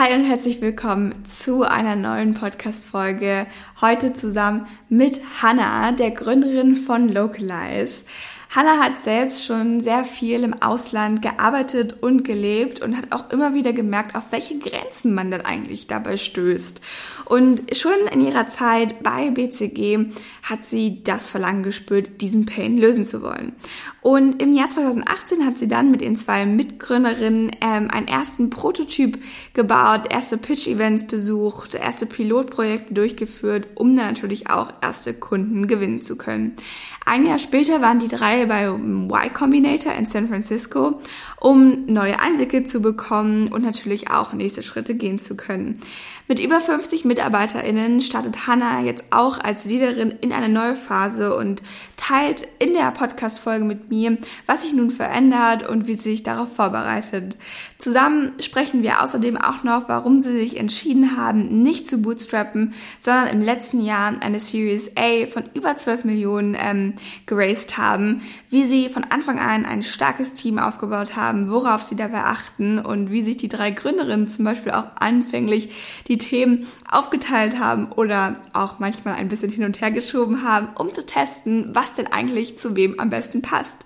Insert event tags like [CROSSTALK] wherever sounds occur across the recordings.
Hi und herzlich willkommen zu einer neuen Podcast-Folge. Heute zusammen mit Hannah, der Gründerin von Localize. Hannah hat selbst schon sehr viel im Ausland gearbeitet und gelebt und hat auch immer wieder gemerkt, auf welche Grenzen man dann eigentlich dabei stößt. Und schon in ihrer Zeit bei BCG hat sie das Verlangen gespürt, diesen Pain lösen zu wollen. Und im Jahr 2018 hat sie dann mit ihren zwei Mitgründerinnen ähm, einen ersten Prototyp gebaut, erste Pitch-Events besucht, erste Pilotprojekte durchgeführt, um dann natürlich auch erste Kunden gewinnen zu können. Ein Jahr später waren die drei bei Y Combinator in San Francisco, um neue Einblicke zu bekommen und natürlich auch nächste Schritte gehen zu können. Mit über 50 MitarbeiterInnen startet Hannah jetzt auch als Leaderin in eine neue Phase und teilt in der Podcast-Folge mit mir, was sich nun verändert und wie sie sich darauf vorbereitet. Zusammen sprechen wir außerdem auch noch, warum sie sich entschieden haben, nicht zu bootstrappen, sondern im letzten Jahr eine Series A von über 12 Millionen ähm, geraced haben, wie sie von Anfang an ein starkes Team aufgebaut haben, worauf sie dabei achten und wie sich die drei Gründerinnen zum Beispiel auch anfänglich die die Themen aufgeteilt haben oder auch manchmal ein bisschen hin und her geschoben haben, um zu testen, was denn eigentlich zu wem am besten passt.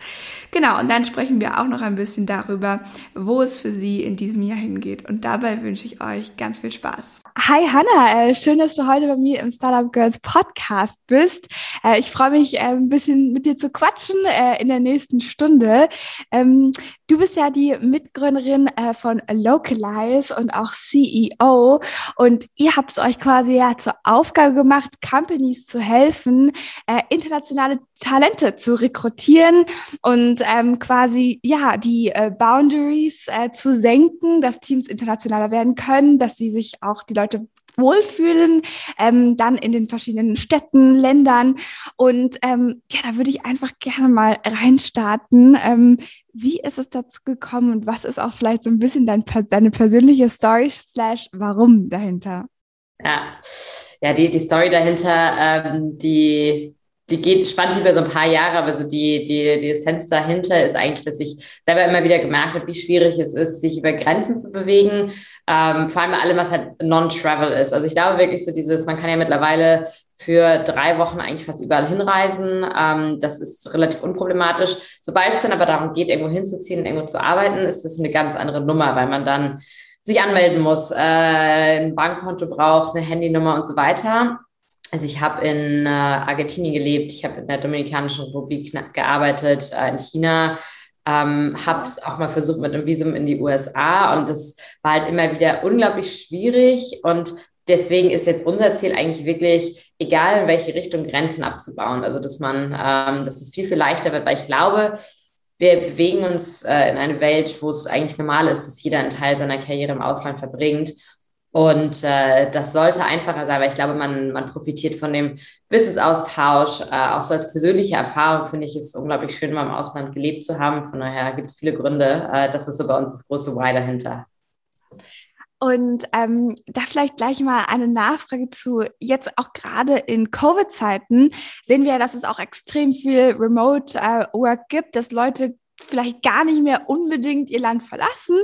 Genau, und dann sprechen wir auch noch ein bisschen darüber, wo es für Sie in diesem Jahr hingeht. Und dabei wünsche ich euch ganz viel Spaß. Hi Hanna, äh, schön, dass du heute bei mir im Startup Girls Podcast bist. Äh, ich freue mich, äh, ein bisschen mit dir zu quatschen in der nächsten Stunde. Ähm, du bist ja die Mitgründerin von Localize und auch CEO. Und ihr habt es euch quasi ja zur Aufgabe gemacht, Companies zu helfen, internationale Talente zu rekrutieren und ähm, quasi ja die äh, Boundaries äh, zu senken, dass Teams internationaler werden können, dass sie sich auch die Leute wohlfühlen, ähm, dann in den verschiedenen Städten, Ländern. Und ähm, ja, da würde ich einfach gerne mal reinstarten. Ähm, wie ist es dazu gekommen und was ist auch vielleicht so ein bisschen dein, deine persönliche Story slash warum dahinter? Ja, ja die, die Story dahinter, ähm, die die geht, spannt sich über so ein paar Jahre, aber so die, die, die Essenz dahinter ist eigentlich, dass ich selber immer wieder gemerkt habe, wie schwierig es ist, sich über Grenzen zu bewegen. Ähm, vor allem allem, was halt Non-Travel ist. Also ich glaube wirklich so dieses, man kann ja mittlerweile für drei Wochen eigentlich fast überall hinreisen. Ähm, das ist relativ unproblematisch. Sobald es dann aber darum geht, irgendwo hinzuziehen irgendwo zu arbeiten, ist das eine ganz andere Nummer, weil man dann sich anmelden muss, äh, ein Bankkonto braucht, eine Handynummer und so weiter. Also ich habe in äh, Argentinien gelebt, ich habe in der Dominikanischen Republik gearbeitet, äh, in China, ähm, habe es auch mal versucht mit einem Visum in die USA und das war halt immer wieder unglaublich schwierig und deswegen ist jetzt unser Ziel eigentlich wirklich, egal in welche Richtung, Grenzen abzubauen. Also dass man, ähm, dass es viel, viel leichter wird, weil ich glaube, wir bewegen uns äh, in eine Welt, wo es eigentlich normal ist, dass jeder einen Teil seiner Karriere im Ausland verbringt. Und äh, das sollte einfacher sein, weil ich glaube, man, man profitiert von dem Wissensaustausch. Äh, auch so als persönliche Erfahrung finde ich es unglaublich schön, mal im Ausland gelebt zu haben. Von daher gibt es viele Gründe. Äh, das ist so bei uns das große Why dahinter. Und ähm, da vielleicht gleich mal eine Nachfrage zu, jetzt auch gerade in Covid-Zeiten sehen wir dass es auch extrem viel Remote-Work äh, gibt, dass Leute vielleicht gar nicht mehr unbedingt ihr Land verlassen.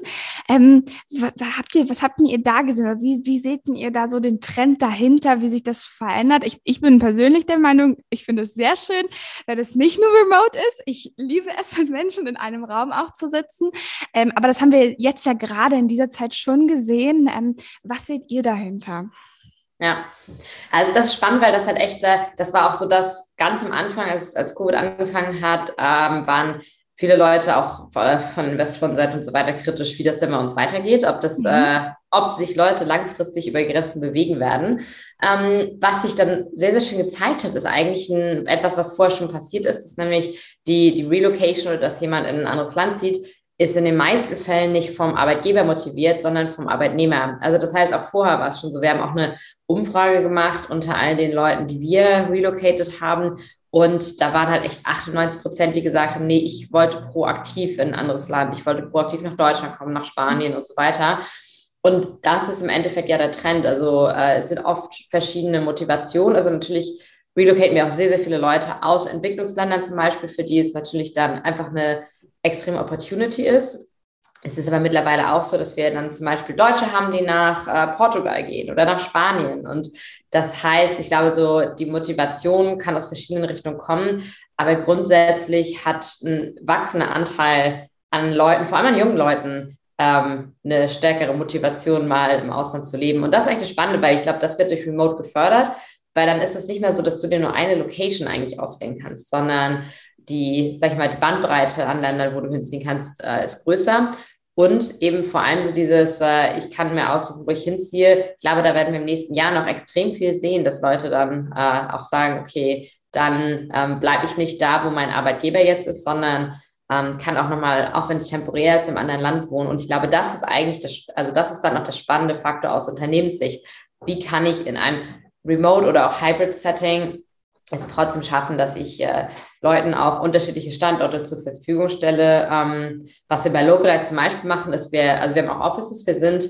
Ähm, habt ihr, was habt ihr da gesehen? wie, wie seht ihr da so den Trend dahinter, wie sich das verändert? Ich, ich bin persönlich der Meinung, ich finde es sehr schön, wenn es nicht nur remote ist. Ich liebe es, [LAUGHS] mit Menschen in einem Raum auch zu sitzen. Ähm, aber das haben wir jetzt ja gerade in dieser Zeit schon gesehen. Ähm, was seht ihr dahinter? Ja, also das ist spannend, weil das halt echt, äh, das war auch so, dass ganz am Anfang, als, als Covid angefangen hat, ähm, waren viele Leute auch äh, von Investorenseite und so weiter kritisch, wie das denn bei uns weitergeht, ob das, mhm. äh, ob sich Leute langfristig über Grenzen bewegen werden. Ähm, was sich dann sehr, sehr schön gezeigt hat, ist eigentlich ein, etwas, was vorher schon passiert ist, ist nämlich die, die Relocation oder dass jemand in ein anderes Land zieht, ist in den meisten Fällen nicht vom Arbeitgeber motiviert, sondern vom Arbeitnehmer. Also das heißt, auch vorher war es schon so. Wir haben auch eine Umfrage gemacht unter all den Leuten, die wir relocated haben. Und da waren halt echt 98 Prozent, die gesagt haben, nee, ich wollte proaktiv in ein anderes Land, ich wollte proaktiv nach Deutschland kommen, nach Spanien und so weiter. Und das ist im Endeffekt ja der Trend. Also äh, es sind oft verschiedene Motivationen. Also natürlich relocaten wir auch sehr, sehr viele Leute aus Entwicklungsländern zum Beispiel, für die es natürlich dann einfach eine extreme Opportunity ist. es ist aber mittlerweile auch so, dass wir dann zum Beispiel Deutsche haben, die nach äh, Portugal gehen oder nach Spanien. Und das heißt, ich glaube, so die Motivation kann aus verschiedenen Richtungen kommen. Aber grundsätzlich hat ein wachsender Anteil an Leuten, vor allem an jungen Leuten, ähm, eine stärkere Motivation, mal im Ausland zu leben. Und das ist eigentlich das Spannende, weil ich glaube, das wird durch Remote gefördert, weil dann ist es nicht mehr so, dass du dir nur eine Location eigentlich auswählen kannst, sondern die, sag ich mal, die Bandbreite an Ländern, wo du hinziehen kannst, äh, ist größer. Und eben vor allem so dieses, äh, ich kann mir aussuchen, wo ich hinziehe. Ich glaube, da werden wir im nächsten Jahr noch extrem viel sehen, dass Leute dann äh, auch sagen, okay, dann ähm, bleibe ich nicht da, wo mein Arbeitgeber jetzt ist, sondern ähm, kann auch nochmal, auch wenn es temporär ist, im anderen Land wohnen. Und ich glaube, das ist eigentlich das, also das ist dann auch der spannende Faktor aus Unternehmenssicht. Wie kann ich in einem Remote oder auch Hybrid-Setting es trotzdem schaffen, dass ich äh, Leuten auch unterschiedliche Standorte zur Verfügung stelle. Ähm, was wir bei Localize zum Beispiel machen, ist, wir, also wir haben auch Offices, wir sind,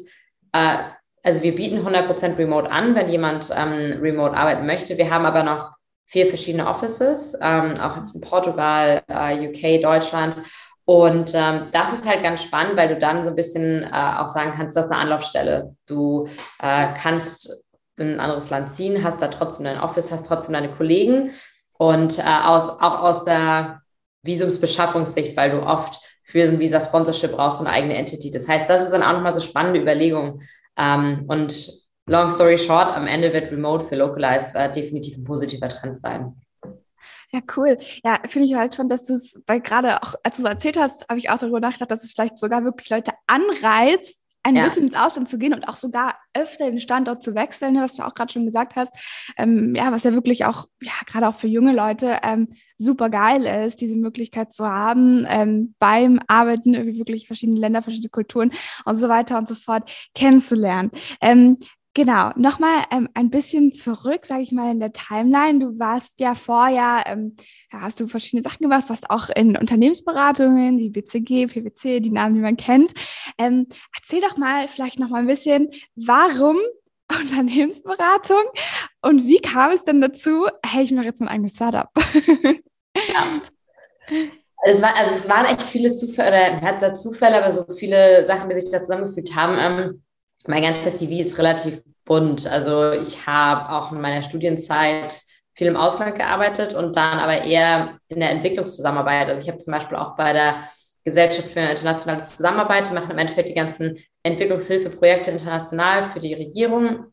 äh, also wir bieten 100% Remote an, wenn jemand ähm, remote arbeiten möchte. Wir haben aber noch vier verschiedene Offices, ähm, auch jetzt in Portugal, äh, UK, Deutschland. Und ähm, das ist halt ganz spannend, weil du dann so ein bisschen äh, auch sagen kannst, du hast eine Anlaufstelle. Du äh, kannst in ein anderes Land ziehen, hast da trotzdem dein Office, hast trotzdem deine Kollegen. Und äh, aus, auch aus der Visumsbeschaffungssicht, weil du oft für so ein Visa-Sponsorship brauchst eine eigene Entity. Das heißt, das ist dann auch nochmal so spannende Überlegung. Ähm, und long story short, am Ende wird Remote für Localize äh, definitiv ein positiver Trend sein. Ja, cool. Ja, finde ich halt schon, dass du es, weil gerade auch, als du es erzählt hast, habe ich auch darüber nachgedacht, dass es vielleicht sogar wirklich Leute anreizt, ein ja. bisschen ins Ausland zu gehen und auch sogar öfter den Standort zu wechseln, ne, was du auch gerade schon gesagt hast. Ähm, ja, was ja wirklich auch, ja, gerade auch für junge Leute ähm, super geil ist, diese Möglichkeit zu haben, ähm, beim Arbeiten irgendwie wirklich verschiedene Länder, verschiedene Kulturen und so weiter und so fort kennenzulernen. Ähm, Genau, nochmal ähm, ein bisschen zurück, sage ich mal, in der Timeline. Du warst ja vorher, ähm, ja, hast du verschiedene Sachen gemacht, warst auch in Unternehmensberatungen, wie BCG, PwC, die Namen, die man kennt. Ähm, erzähl doch mal vielleicht nochmal ein bisschen, warum [LAUGHS] Unternehmensberatung und wie kam es denn dazu, hey, ich mache jetzt mein eigenes Startup? ja. [LAUGHS] Es, war, also es waren echt viele Zufälle, oder Herzer Zufälle, aber so viele Sachen, die sich da zusammengefügt haben. Mein ganzer CV ist relativ bunt. Also ich habe auch in meiner Studienzeit viel im Ausland gearbeitet und dann aber eher in der Entwicklungszusammenarbeit. Also ich habe zum Beispiel auch bei der Gesellschaft für internationale Zusammenarbeit, die machen im Endeffekt die ganzen Entwicklungshilfeprojekte international für die Regierung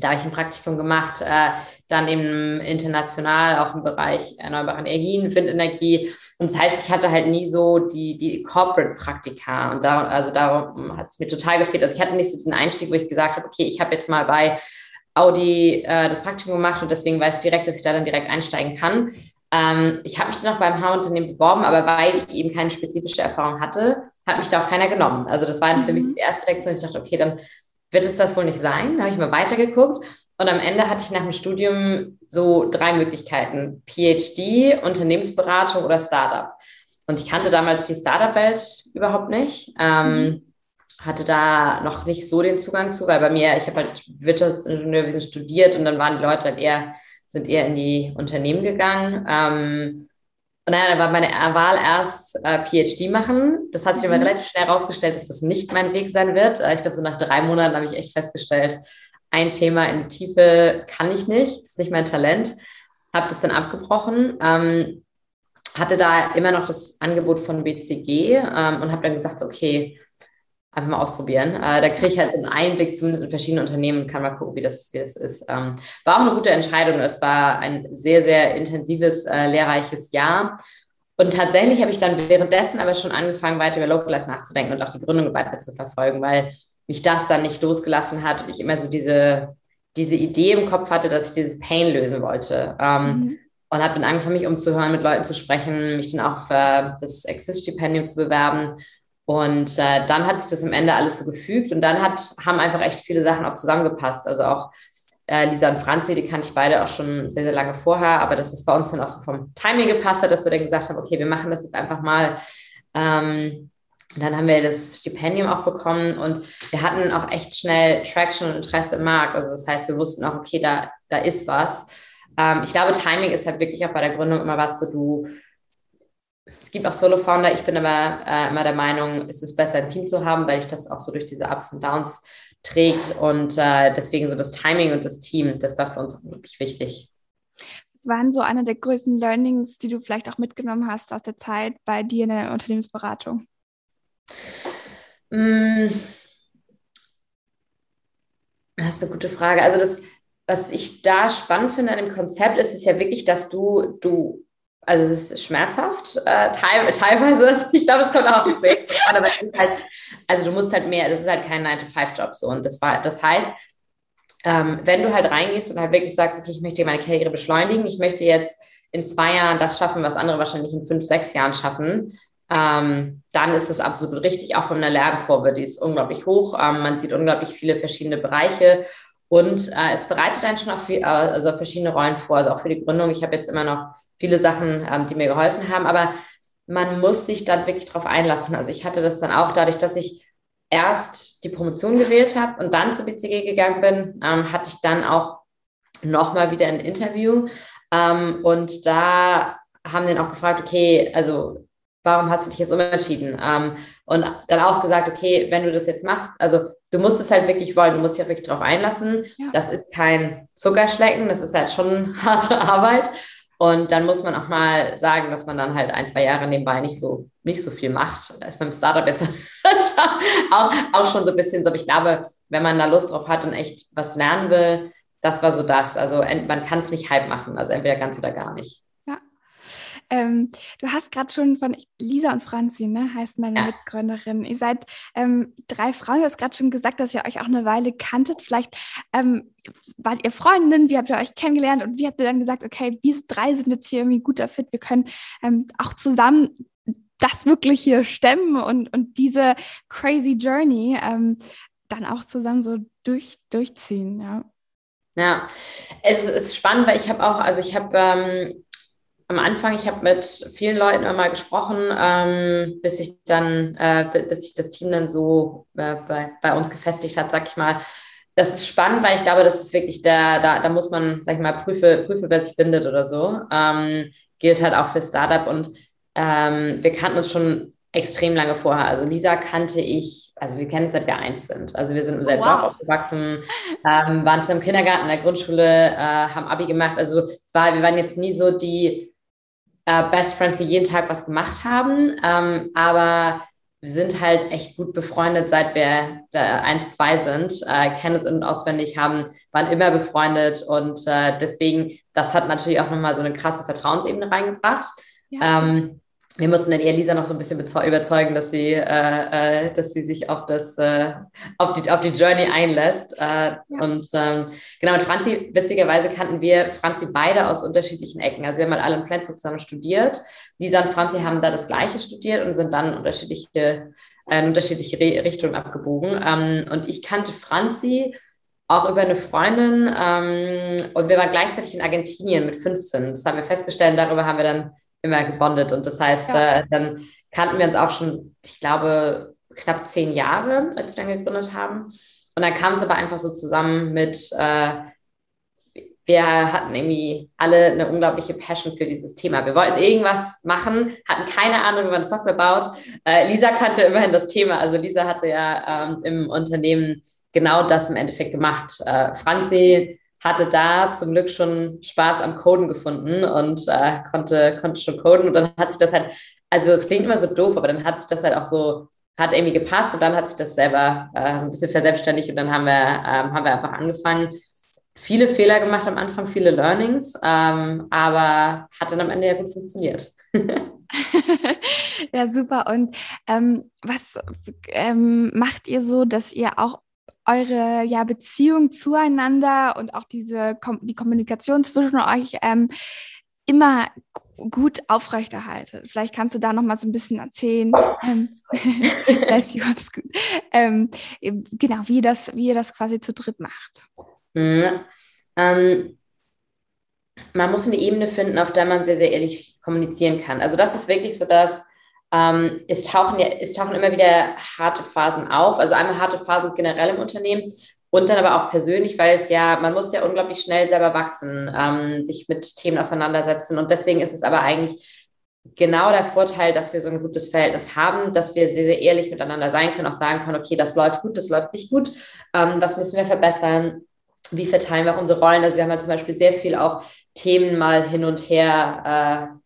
da habe ich ein Praktikum gemacht, äh, dann eben international auch im Bereich erneuerbaren Energien, Windenergie. Und das heißt, ich hatte halt nie so die, die Corporate-Praktika. Und da, also darum hat es mir total gefehlt. Also ich hatte nicht so diesen Einstieg, wo ich gesagt habe, okay, ich habe jetzt mal bei Audi äh, das Praktikum gemacht und deswegen weiß ich direkt, dass ich da dann direkt einsteigen kann. Ähm, ich habe mich dann auch beim H-Unternehmen beworben, aber weil ich eben keine spezifische Erfahrung hatte, hat mich da auch keiner genommen. Also das war dann für mich mhm. die erste Lektion. Ich dachte, okay, dann wird es das wohl nicht sein? Da habe ich mal weitergeguckt und am Ende hatte ich nach dem Studium so drei Möglichkeiten: PhD, Unternehmensberatung oder Startup. Und ich kannte damals die Startup-Welt überhaupt nicht. Ähm, mhm. hatte da noch nicht so den Zugang zu, weil bei mir, ich habe halt Wirtschaftsingenieurwesen studiert und dann waren die Leute halt eher, sind eher in die Unternehmen gegangen. Ähm, und naja, da war meine Wahl erst äh, PhD machen. Das hat sich mhm. aber relativ schnell herausgestellt, dass das nicht mein Weg sein wird. Äh, ich glaube, so nach drei Monaten habe ich echt festgestellt, ein Thema in die Tiefe kann ich nicht, ist nicht mein Talent. Habe das dann abgebrochen. Ähm, hatte da immer noch das Angebot von BCG ähm, und habe dann gesagt, okay, einfach mal ausprobieren. Äh, da kriege ich halt so einen Einblick zumindest in verschiedene Unternehmen kann mal gucken, wie das, wie das ist. Ähm, war auch eine gute Entscheidung. Es war ein sehr, sehr intensives, äh, lehrreiches Jahr. Und tatsächlich habe ich dann währenddessen aber schon angefangen, weiter über Localize nachzudenken und auch die Gründung weiter zu verfolgen, weil mich das dann nicht losgelassen hat und ich immer so diese, diese Idee im Kopf hatte, dass ich dieses Pain lösen wollte. Ähm, mhm. Und habe dann angefangen, mich umzuhören, mit Leuten zu sprechen, mich dann auch für das Exist-Stipendium zu bewerben und äh, dann hat sich das am Ende alles so gefügt und dann hat, haben einfach echt viele Sachen auch zusammengepasst. Also auch äh, Lisa und Franzi, die kannte ich beide auch schon sehr, sehr lange vorher, aber dass es bei uns dann auch so vom Timing gepasst hat, dass wir dann gesagt haben, okay, wir machen das jetzt einfach mal. Ähm, dann haben wir das Stipendium auch bekommen und wir hatten auch echt schnell Traction und Interesse im Markt. Also das heißt, wir wussten auch, okay, da, da ist was. Ähm, ich glaube, Timing ist halt wirklich auch bei der Gründung immer was, so du es gibt auch Solo-Founder. Ich bin aber äh, immer der Meinung, es ist besser, ein Team zu haben, weil ich das auch so durch diese Ups und Downs trägt. Und äh, deswegen so das Timing und das Team, das war für uns wirklich wichtig. Was waren so eine der größten Learnings, die du vielleicht auch mitgenommen hast aus der Zeit bei dir in der Unternehmensberatung? Mm. Das ist eine gute Frage. Also das, was ich da spannend finde an dem Konzept, ist es ja wirklich, dass du, du also es ist schmerzhaft, äh, teil, [LAUGHS] teilweise. Ich glaube, es kommt auch auf das an, aber es ist halt, also du musst halt mehr, das ist halt kein 9-to-5-Job so. Und das war, das heißt, ähm, wenn du halt reingehst und halt wirklich sagst, okay, ich möchte meine Karriere beschleunigen, ich möchte jetzt in zwei Jahren das schaffen, was andere wahrscheinlich in fünf, sechs Jahren schaffen, ähm, dann ist es absolut richtig, auch von der Lernkurve, die ist unglaublich hoch. Ähm, man sieht unglaublich viele verschiedene Bereiche und äh, es bereitet einen schon auf, viel, also verschiedene Rollen vor, also auch für die Gründung. Ich habe jetzt immer noch viele Sachen, ähm, die mir geholfen haben, aber man muss sich dann wirklich darauf einlassen. Also ich hatte das dann auch dadurch, dass ich erst die Promotion gewählt habe und dann zur BCG gegangen bin, ähm, hatte ich dann auch nochmal wieder ein Interview. Ähm, und da haben den auch gefragt, okay, also warum hast du dich jetzt umentschieden? Ähm, und dann auch gesagt, okay, wenn du das jetzt machst, also du musst es halt wirklich wollen, du musst dich auch wirklich darauf einlassen. Ja. Das ist kein Zuckerschlecken, das ist halt schon [LAUGHS] harte Arbeit. Und dann muss man auch mal sagen, dass man dann halt ein, zwei Jahre nebenbei nicht so, nicht so viel macht. Da ist beim Startup jetzt [LAUGHS] auch, auch schon so ein bisschen so. Aber ich glaube, wenn man da Lust drauf hat und echt was lernen will, das war so das. Also man kann es nicht halb machen. Also entweder ganz oder gar nicht. Ähm, du hast gerade schon von Lisa und Franzi, ne, heißt meine ja. Mitgründerin. Ihr seid ähm, drei Frauen. Du hast gerade schon gesagt, dass ihr euch auch eine Weile kanntet. Vielleicht ähm, wart ihr Freundinnen, wie habt ihr euch kennengelernt und wie habt ihr dann gesagt, okay, wir drei sind jetzt hier irgendwie guter Fit, wir können ähm, auch zusammen das wirklich hier stemmen und, und diese crazy Journey ähm, dann auch zusammen so durch, durchziehen, ja. Ja, es ist spannend, weil ich habe auch, also ich habe ähm, am Anfang, ich habe mit vielen Leuten immer gesprochen, ähm, bis ich dann, äh, bis sich das Team dann so äh, bei, bei uns gefestigt hat, sag ich mal. Das ist spannend, weil ich glaube, das ist wirklich der, da, da muss man, sag ich mal, prüfe, prüfe, wer sich bindet oder so. Ähm, gilt halt auch für Startup und ähm, wir kannten uns schon extrem lange vorher. Also Lisa kannte ich, also wir kennen es seit wir eins sind. Also wir sind im selben oh, wow. Dorf aufgewachsen, ähm, waren zusammen im Kindergarten, in der Grundschule, äh, haben Abi gemacht. Also es war, wir waren jetzt nie so die äh, Best Friends, die jeden Tag was gemacht haben. Ähm, aber wir sind halt echt gut befreundet, seit wir da eins, zwei sind, äh, kennen uns in- und auswendig, haben, waren immer befreundet und äh, deswegen, das hat natürlich auch nochmal so eine krasse Vertrauensebene reingebracht. Ja. Ähm, wir mussten dann eher Lisa noch so ein bisschen überzeugen, dass sie, äh, äh, dass sie sich auf das, äh, auf die, auf die Journey einlässt. Äh, ja. Und ähm, genau, mit Franzi, witzigerweise kannten wir Franzi beide aus unterschiedlichen Ecken. Also wir haben halt alle in Flensburg zusammen studiert. Lisa und Franzi haben da das Gleiche studiert und sind dann unterschiedliche, äh, in unterschiedliche Re Richtungen abgebogen. Ähm, und ich kannte Franzi auch über eine Freundin ähm, und wir waren gleichzeitig in Argentinien mit 15. Das haben wir festgestellt, darüber haben wir dann immer gebondet. Und das heißt, ja. äh, dann kannten wir uns auch schon, ich glaube, knapp zehn Jahre, als wir dann gegründet haben. Und dann kam es aber einfach so zusammen mit, äh, wir hatten irgendwie alle eine unglaubliche Passion für dieses Thema. Wir wollten irgendwas machen, hatten keine Ahnung, wie man Software baut. Äh, Lisa kannte immerhin das Thema. Also Lisa hatte ja ähm, im Unternehmen genau das im Endeffekt gemacht. Äh, Franzi hatte da zum Glück schon Spaß am Coden gefunden und äh, konnte, konnte schon coden. Und dann hat sich das halt, also es klingt immer so doof, aber dann hat sich das halt auch so, hat irgendwie gepasst und dann hat sich das selber äh, ein bisschen verselbstständigt und dann haben wir, ähm, haben wir einfach angefangen. Viele Fehler gemacht am Anfang, viele Learnings, ähm, aber hat dann am Ende ja gut funktioniert. [LAUGHS] [LAUGHS] ja, super. Und ähm, was ähm, macht ihr so, dass ihr auch eure ja, Beziehung zueinander und auch diese die Kommunikation zwischen euch ähm, immer gut aufrechterhaltet. Vielleicht kannst du da noch mal so ein bisschen erzählen. Ähm, [LAUGHS] gut. Ähm, genau, wie ihr, das, wie ihr das quasi zu dritt macht. Mhm. Ähm, man muss eine Ebene finden, auf der man sehr, sehr ehrlich kommunizieren kann. Also das ist wirklich so dass ähm, es, tauchen ja, es tauchen immer wieder harte Phasen auf. Also einmal harte Phasen generell im Unternehmen und dann aber auch persönlich, weil es ja, man muss ja unglaublich schnell selber wachsen, ähm, sich mit Themen auseinandersetzen. Und deswegen ist es aber eigentlich genau der Vorteil, dass wir so ein gutes Verhältnis haben, dass wir sehr, sehr ehrlich miteinander sein können, auch sagen können, okay, das läuft gut, das läuft nicht gut, ähm, was müssen wir verbessern, wie verteilen wir auch unsere Rollen. Also wir haben halt zum Beispiel sehr viel auch Themen mal hin und her äh,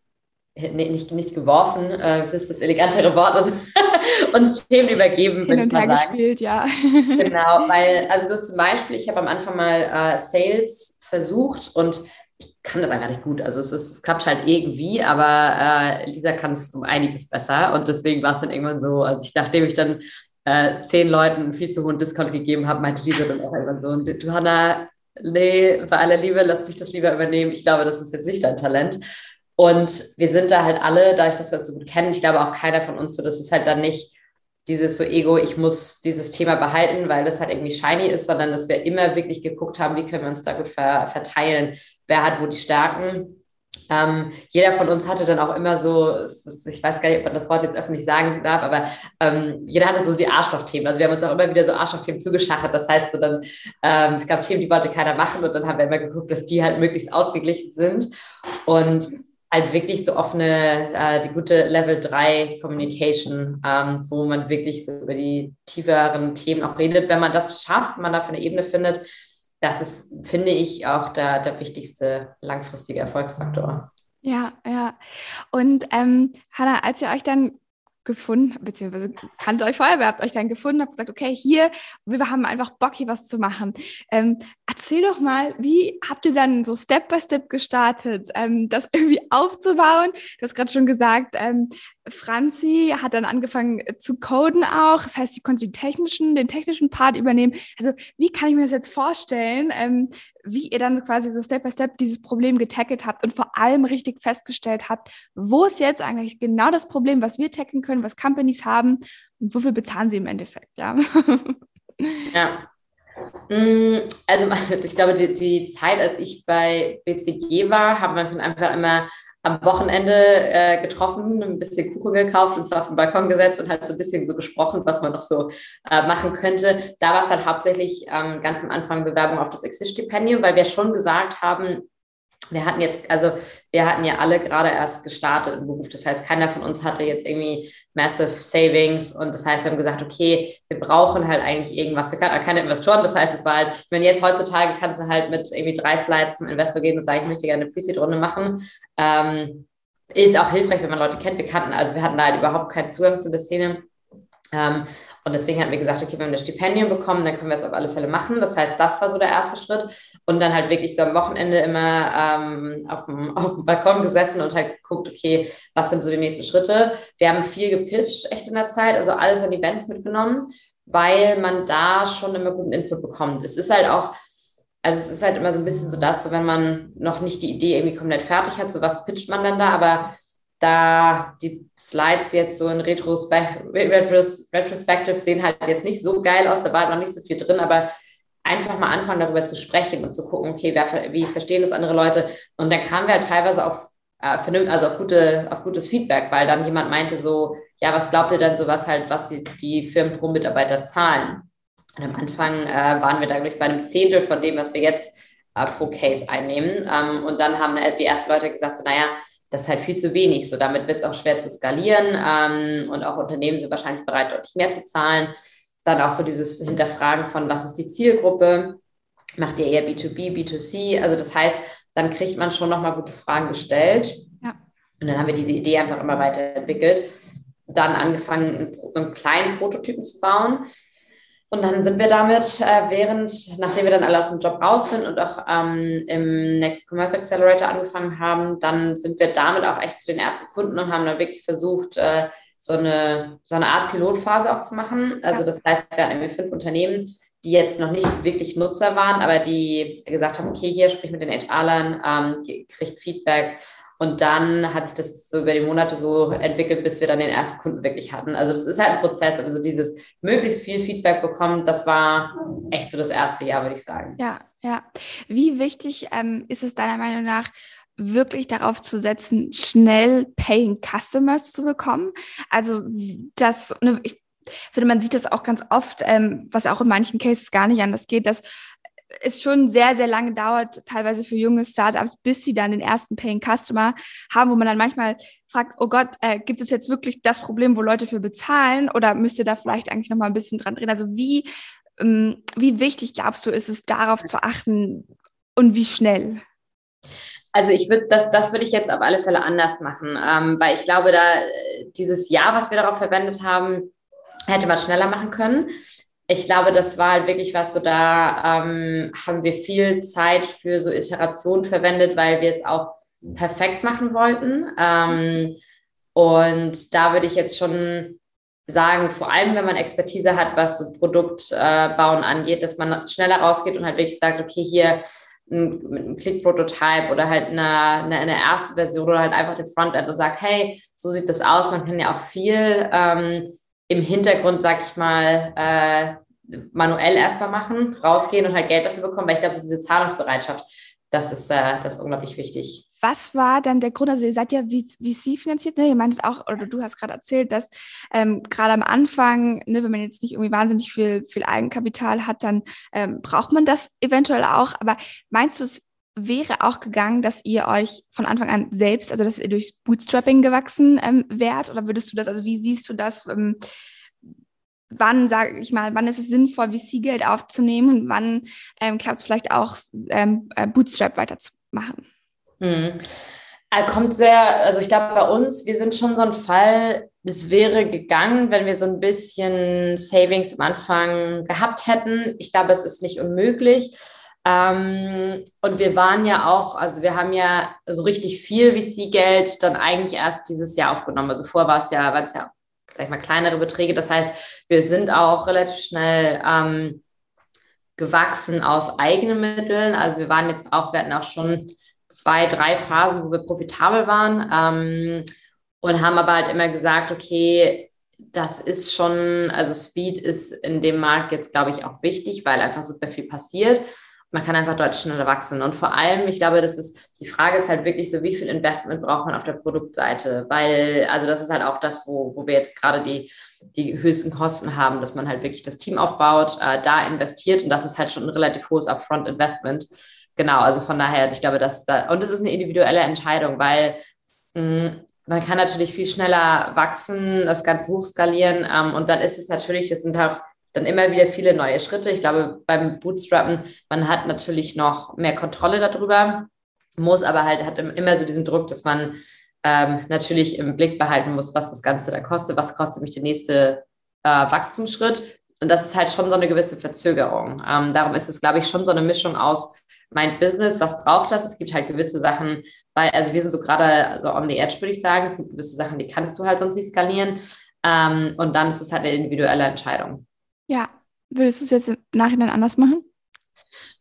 nicht, nicht geworfen, äh, das ist das elegantere Wort, also [LAUGHS] uns Themen übergeben, hin und her gespielt, ja. [LAUGHS] genau, weil, also so zum Beispiel, ich habe am Anfang mal äh, Sales versucht und ich kann das einfach nicht gut. Also es, ist, es klappt halt irgendwie, aber äh, Lisa kann es um einiges besser und deswegen war es dann irgendwann so, also ich, nachdem ich dann äh, zehn Leuten viel zu hohen Discount gegeben habe, meinte Lisa dann auch irgendwann so, du Hanna, nee, bei aller Liebe, lass mich das lieber übernehmen. Ich glaube, das ist jetzt nicht dein Talent. Und wir sind da halt alle, dadurch, dass wir uns so gut kennen, ich glaube auch keiner von uns so, das ist halt dann nicht dieses so Ego, ich muss dieses Thema behalten, weil es halt irgendwie shiny ist, sondern dass wir immer wirklich geguckt haben, wie können wir uns da gut ver verteilen, wer hat wo die Stärken ähm, jeder von uns hatte dann auch immer so, ich weiß gar nicht, ob man das Wort jetzt öffentlich sagen darf, aber ähm, jeder hatte so die Arschloch-Themen. Also wir haben uns auch immer wieder so Arschloch-Themen zugeschachert. Das heißt so dann, ähm, es gab Themen, die wollte keiner machen und dann haben wir immer geguckt, dass die halt möglichst ausgeglichen sind und halt wirklich so offene, äh, die gute Level 3 Communication, ähm, wo man wirklich so über die tieferen Themen auch redet. Wenn man das schafft, man dafür eine Ebene findet, das ist, finde ich, auch der, der wichtigste langfristige Erfolgsfaktor. Ja, ja. Und ähm, Hanna, als ihr euch dann gefunden, beziehungsweise kannte euch vorher, ihr habt euch dann gefunden, habt gesagt, okay, hier, wir haben einfach Bock, hier was zu machen. Ähm, erzähl doch mal, wie habt ihr dann so Step by Step gestartet, ähm, das irgendwie [LAUGHS] aufzubauen? Du hast gerade schon gesagt, ähm, Franzi hat dann angefangen äh, zu coden auch. Das heißt, sie konnte den technischen, den technischen Part übernehmen. Also, wie kann ich mir das jetzt vorstellen, ähm, wie ihr dann quasi so Step by Step dieses Problem getackelt habt und vor allem richtig festgestellt habt, wo ist jetzt eigentlich genau das Problem, was wir tackeln können, was Companies haben und wofür bezahlen sie im Endeffekt, ja? [LAUGHS] Ja. Mm, also [LAUGHS] ich glaube, die, die Zeit, als ich bei BCG war, haben wir uns dann einfach immer am Wochenende äh, getroffen, ein bisschen Kuchen gekauft, uns auf den Balkon gesetzt und halt so ein bisschen so gesprochen, was man noch so äh, machen könnte. Da war es halt hauptsächlich ähm, ganz am Anfang Bewerbung auf das Exist-Stipendium, weil wir schon gesagt haben, wir hatten jetzt, also wir hatten ja alle gerade erst gestartet im Beruf. Das heißt, keiner von uns hatte jetzt irgendwie massive Savings. Und das heißt, wir haben gesagt, okay, wir brauchen halt eigentlich irgendwas. Wir hatten keine Investoren. Das heißt, es war halt, ich meine, jetzt heutzutage kannst du halt mit irgendwie drei Slides zum Investor gehen und sagen, ich möchte gerne eine Pre-Seed-Runde machen. Ähm, ist auch hilfreich, wenn man Leute kennt. Wir kannten, also wir hatten da halt überhaupt keinen Zugang zu der Szene. Ähm, und deswegen hatten wir gesagt, okay, wir ein Stipendium bekommen, dann können wir es auf alle Fälle machen. Das heißt, das war so der erste Schritt. Und dann halt wirklich so am Wochenende immer ähm, auf, dem, [LAUGHS] auf dem Balkon gesessen und halt geguckt, okay, was sind so die nächsten Schritte. Wir haben viel gepitcht, echt in der Zeit, also alles an Events mitgenommen, weil man da schon immer guten Input bekommt. Es ist halt auch, also es ist halt immer so ein bisschen so das, so wenn man noch nicht die Idee irgendwie komplett fertig hat, so was pitcht man dann da, aber da die Slides jetzt so in Retros Retros Retrospective sehen halt jetzt nicht so geil aus, da war halt noch nicht so viel drin, aber einfach mal anfangen, darüber zu sprechen und zu gucken, okay, wer, wie verstehen das andere Leute? Und dann kamen wir halt teilweise auf, äh, also auf, gute, auf gutes Feedback, weil dann jemand meinte so, ja, was glaubt ihr denn so, was halt, was die, die Firmen pro Mitarbeiter zahlen? Und am Anfang äh, waren wir da, glaube ich, bei einem Zehntel von dem, was wir jetzt äh, pro Case einnehmen. Ähm, und dann haben die ersten Leute gesagt, so, naja, das ist halt viel zu wenig. So, damit wird es auch schwer zu skalieren ähm, und auch Unternehmen sind wahrscheinlich bereit, deutlich mehr zu zahlen. Dann auch so dieses Hinterfragen von, was ist die Zielgruppe? Macht ihr eher B2B, B2C? Also das heißt, dann kriegt man schon nochmal gute Fragen gestellt. Ja. Und dann haben wir diese Idee einfach immer weiterentwickelt. Dann angefangen, so einen kleinen Prototypen zu bauen. Und dann sind wir damit, äh, während, nachdem wir dann alle aus dem Job raus sind und auch ähm, im Next Commerce Accelerator angefangen haben, dann sind wir damit auch echt zu den ersten Kunden und haben dann wirklich versucht, äh, so, eine, so eine Art Pilotphase auch zu machen. Also das heißt, wir hatten irgendwie fünf Unternehmen, die jetzt noch nicht wirklich Nutzer waren, aber die gesagt haben, okay, hier sprich mit den HR-Lern, ähm, kriegt Feedback und dann hat sich das so über die Monate so entwickelt, bis wir dann den ersten Kunden wirklich hatten. Also das ist halt ein Prozess, also dieses möglichst viel Feedback bekommen, das war echt so das erste Jahr, würde ich sagen. Ja, ja. Wie wichtig ähm, ist es deiner Meinung nach, wirklich darauf zu setzen, schnell Paying Customers zu bekommen? Also das, ne, ich finde, man sieht das auch ganz oft, ähm, was auch in manchen Cases gar nicht anders geht, dass es schon sehr, sehr lange dauert, teilweise für junge Startups, bis sie dann den ersten Paying Customer haben, wo man dann manchmal fragt, oh Gott, äh, gibt es jetzt wirklich das Problem, wo Leute für bezahlen oder müsst ihr da vielleicht eigentlich nochmal ein bisschen dran drehen? Also wie, ähm, wie wichtig glaubst du, ist es darauf zu achten und wie schnell? Also ich würde, das, das würde ich jetzt auf alle Fälle anders machen, ähm, weil ich glaube, da äh, dieses Jahr, was wir darauf verwendet haben, hätte man schneller machen können. Ich glaube, das war halt wirklich was so, da ähm, haben wir viel Zeit für so Iterationen verwendet, weil wir es auch perfekt machen wollten. Ähm, und da würde ich jetzt schon sagen, vor allem wenn man Expertise hat, was so Produktbauen äh, angeht, dass man schneller rausgeht und halt wirklich sagt, okay, hier ein, mit einem Click-Prototype oder halt eine, eine, eine, erste Version oder halt einfach den Frontend und sagt, hey, so sieht das aus. Man kann ja auch viel ähm, im Hintergrund, sag ich mal, äh, manuell erstmal machen, rausgehen und halt Geld dafür bekommen, weil ich glaube, so diese Zahlungsbereitschaft, das ist, äh, das ist unglaublich wichtig. Was war dann der Grund? Also ihr seid ja VC finanziert, ne? Ihr meintet auch, oder du hast gerade erzählt, dass ähm, gerade am Anfang, ne, wenn man jetzt nicht irgendwie wahnsinnig viel, viel Eigenkapital hat, dann ähm, braucht man das eventuell auch. Aber meinst du, es wäre auch gegangen, dass ihr euch von Anfang an selbst, also dass ihr durchs Bootstrapping gewachsen ähm, wärt? Oder würdest du das, also wie siehst du das? Ähm, wann, sage ich mal, wann ist es sinnvoll, VC-Geld aufzunehmen und wann ähm, klappt es vielleicht auch, ähm, äh, Bootstrap weiterzumachen? Hm. Er kommt sehr, also ich glaube bei uns, wir sind schon so ein Fall, es wäre gegangen, wenn wir so ein bisschen Savings am Anfang gehabt hätten. Ich glaube, es ist nicht unmöglich. Ähm, und wir waren ja auch, also wir haben ja so richtig viel VC-Geld dann eigentlich erst dieses Jahr aufgenommen. Also vorher war es ja, waren es ja sag ich mal, kleinere Beträge. Das heißt, wir sind auch relativ schnell ähm, gewachsen aus eigenen Mitteln. Also wir waren jetzt auch, wir hatten auch schon zwei, drei Phasen, wo wir profitabel waren ähm, und haben aber halt immer gesagt, okay, das ist schon, also Speed ist in dem Markt jetzt, glaube ich, auch wichtig, weil einfach super viel passiert man kann einfach deutlich schneller wachsen. Und vor allem, ich glaube, das ist, die Frage ist halt wirklich so, wie viel Investment braucht man auf der Produktseite? Weil, also das ist halt auch das, wo, wo wir jetzt gerade die, die höchsten Kosten haben, dass man halt wirklich das Team aufbaut, äh, da investiert und das ist halt schon ein relativ hohes Upfront-Investment. Genau, also von daher, ich glaube, dass da, und es ist eine individuelle Entscheidung, weil mh, mm, man kann natürlich viel schneller wachsen, das Ganze hochskalieren ähm, und dann ist es natürlich, es sind auch dann immer wieder viele neue Schritte. Ich glaube, beim Bootstrappen, man hat natürlich noch mehr Kontrolle darüber, muss aber halt, hat immer so diesen Druck, dass man ähm, natürlich im Blick behalten muss, was das Ganze da kostet, was kostet mich der nächste äh, Wachstumsschritt. Und das ist halt schon so eine gewisse Verzögerung. Ähm, darum ist es, glaube ich, schon so eine Mischung aus mein Business, was braucht das? Es gibt halt gewisse Sachen, weil, also wir sind so gerade so on the edge, würde ich sagen. Es gibt gewisse Sachen, die kannst du halt sonst nicht skalieren. Ähm, und dann ist es halt eine individuelle Entscheidung. Ja, würdest du es jetzt im Nachhinein anders machen?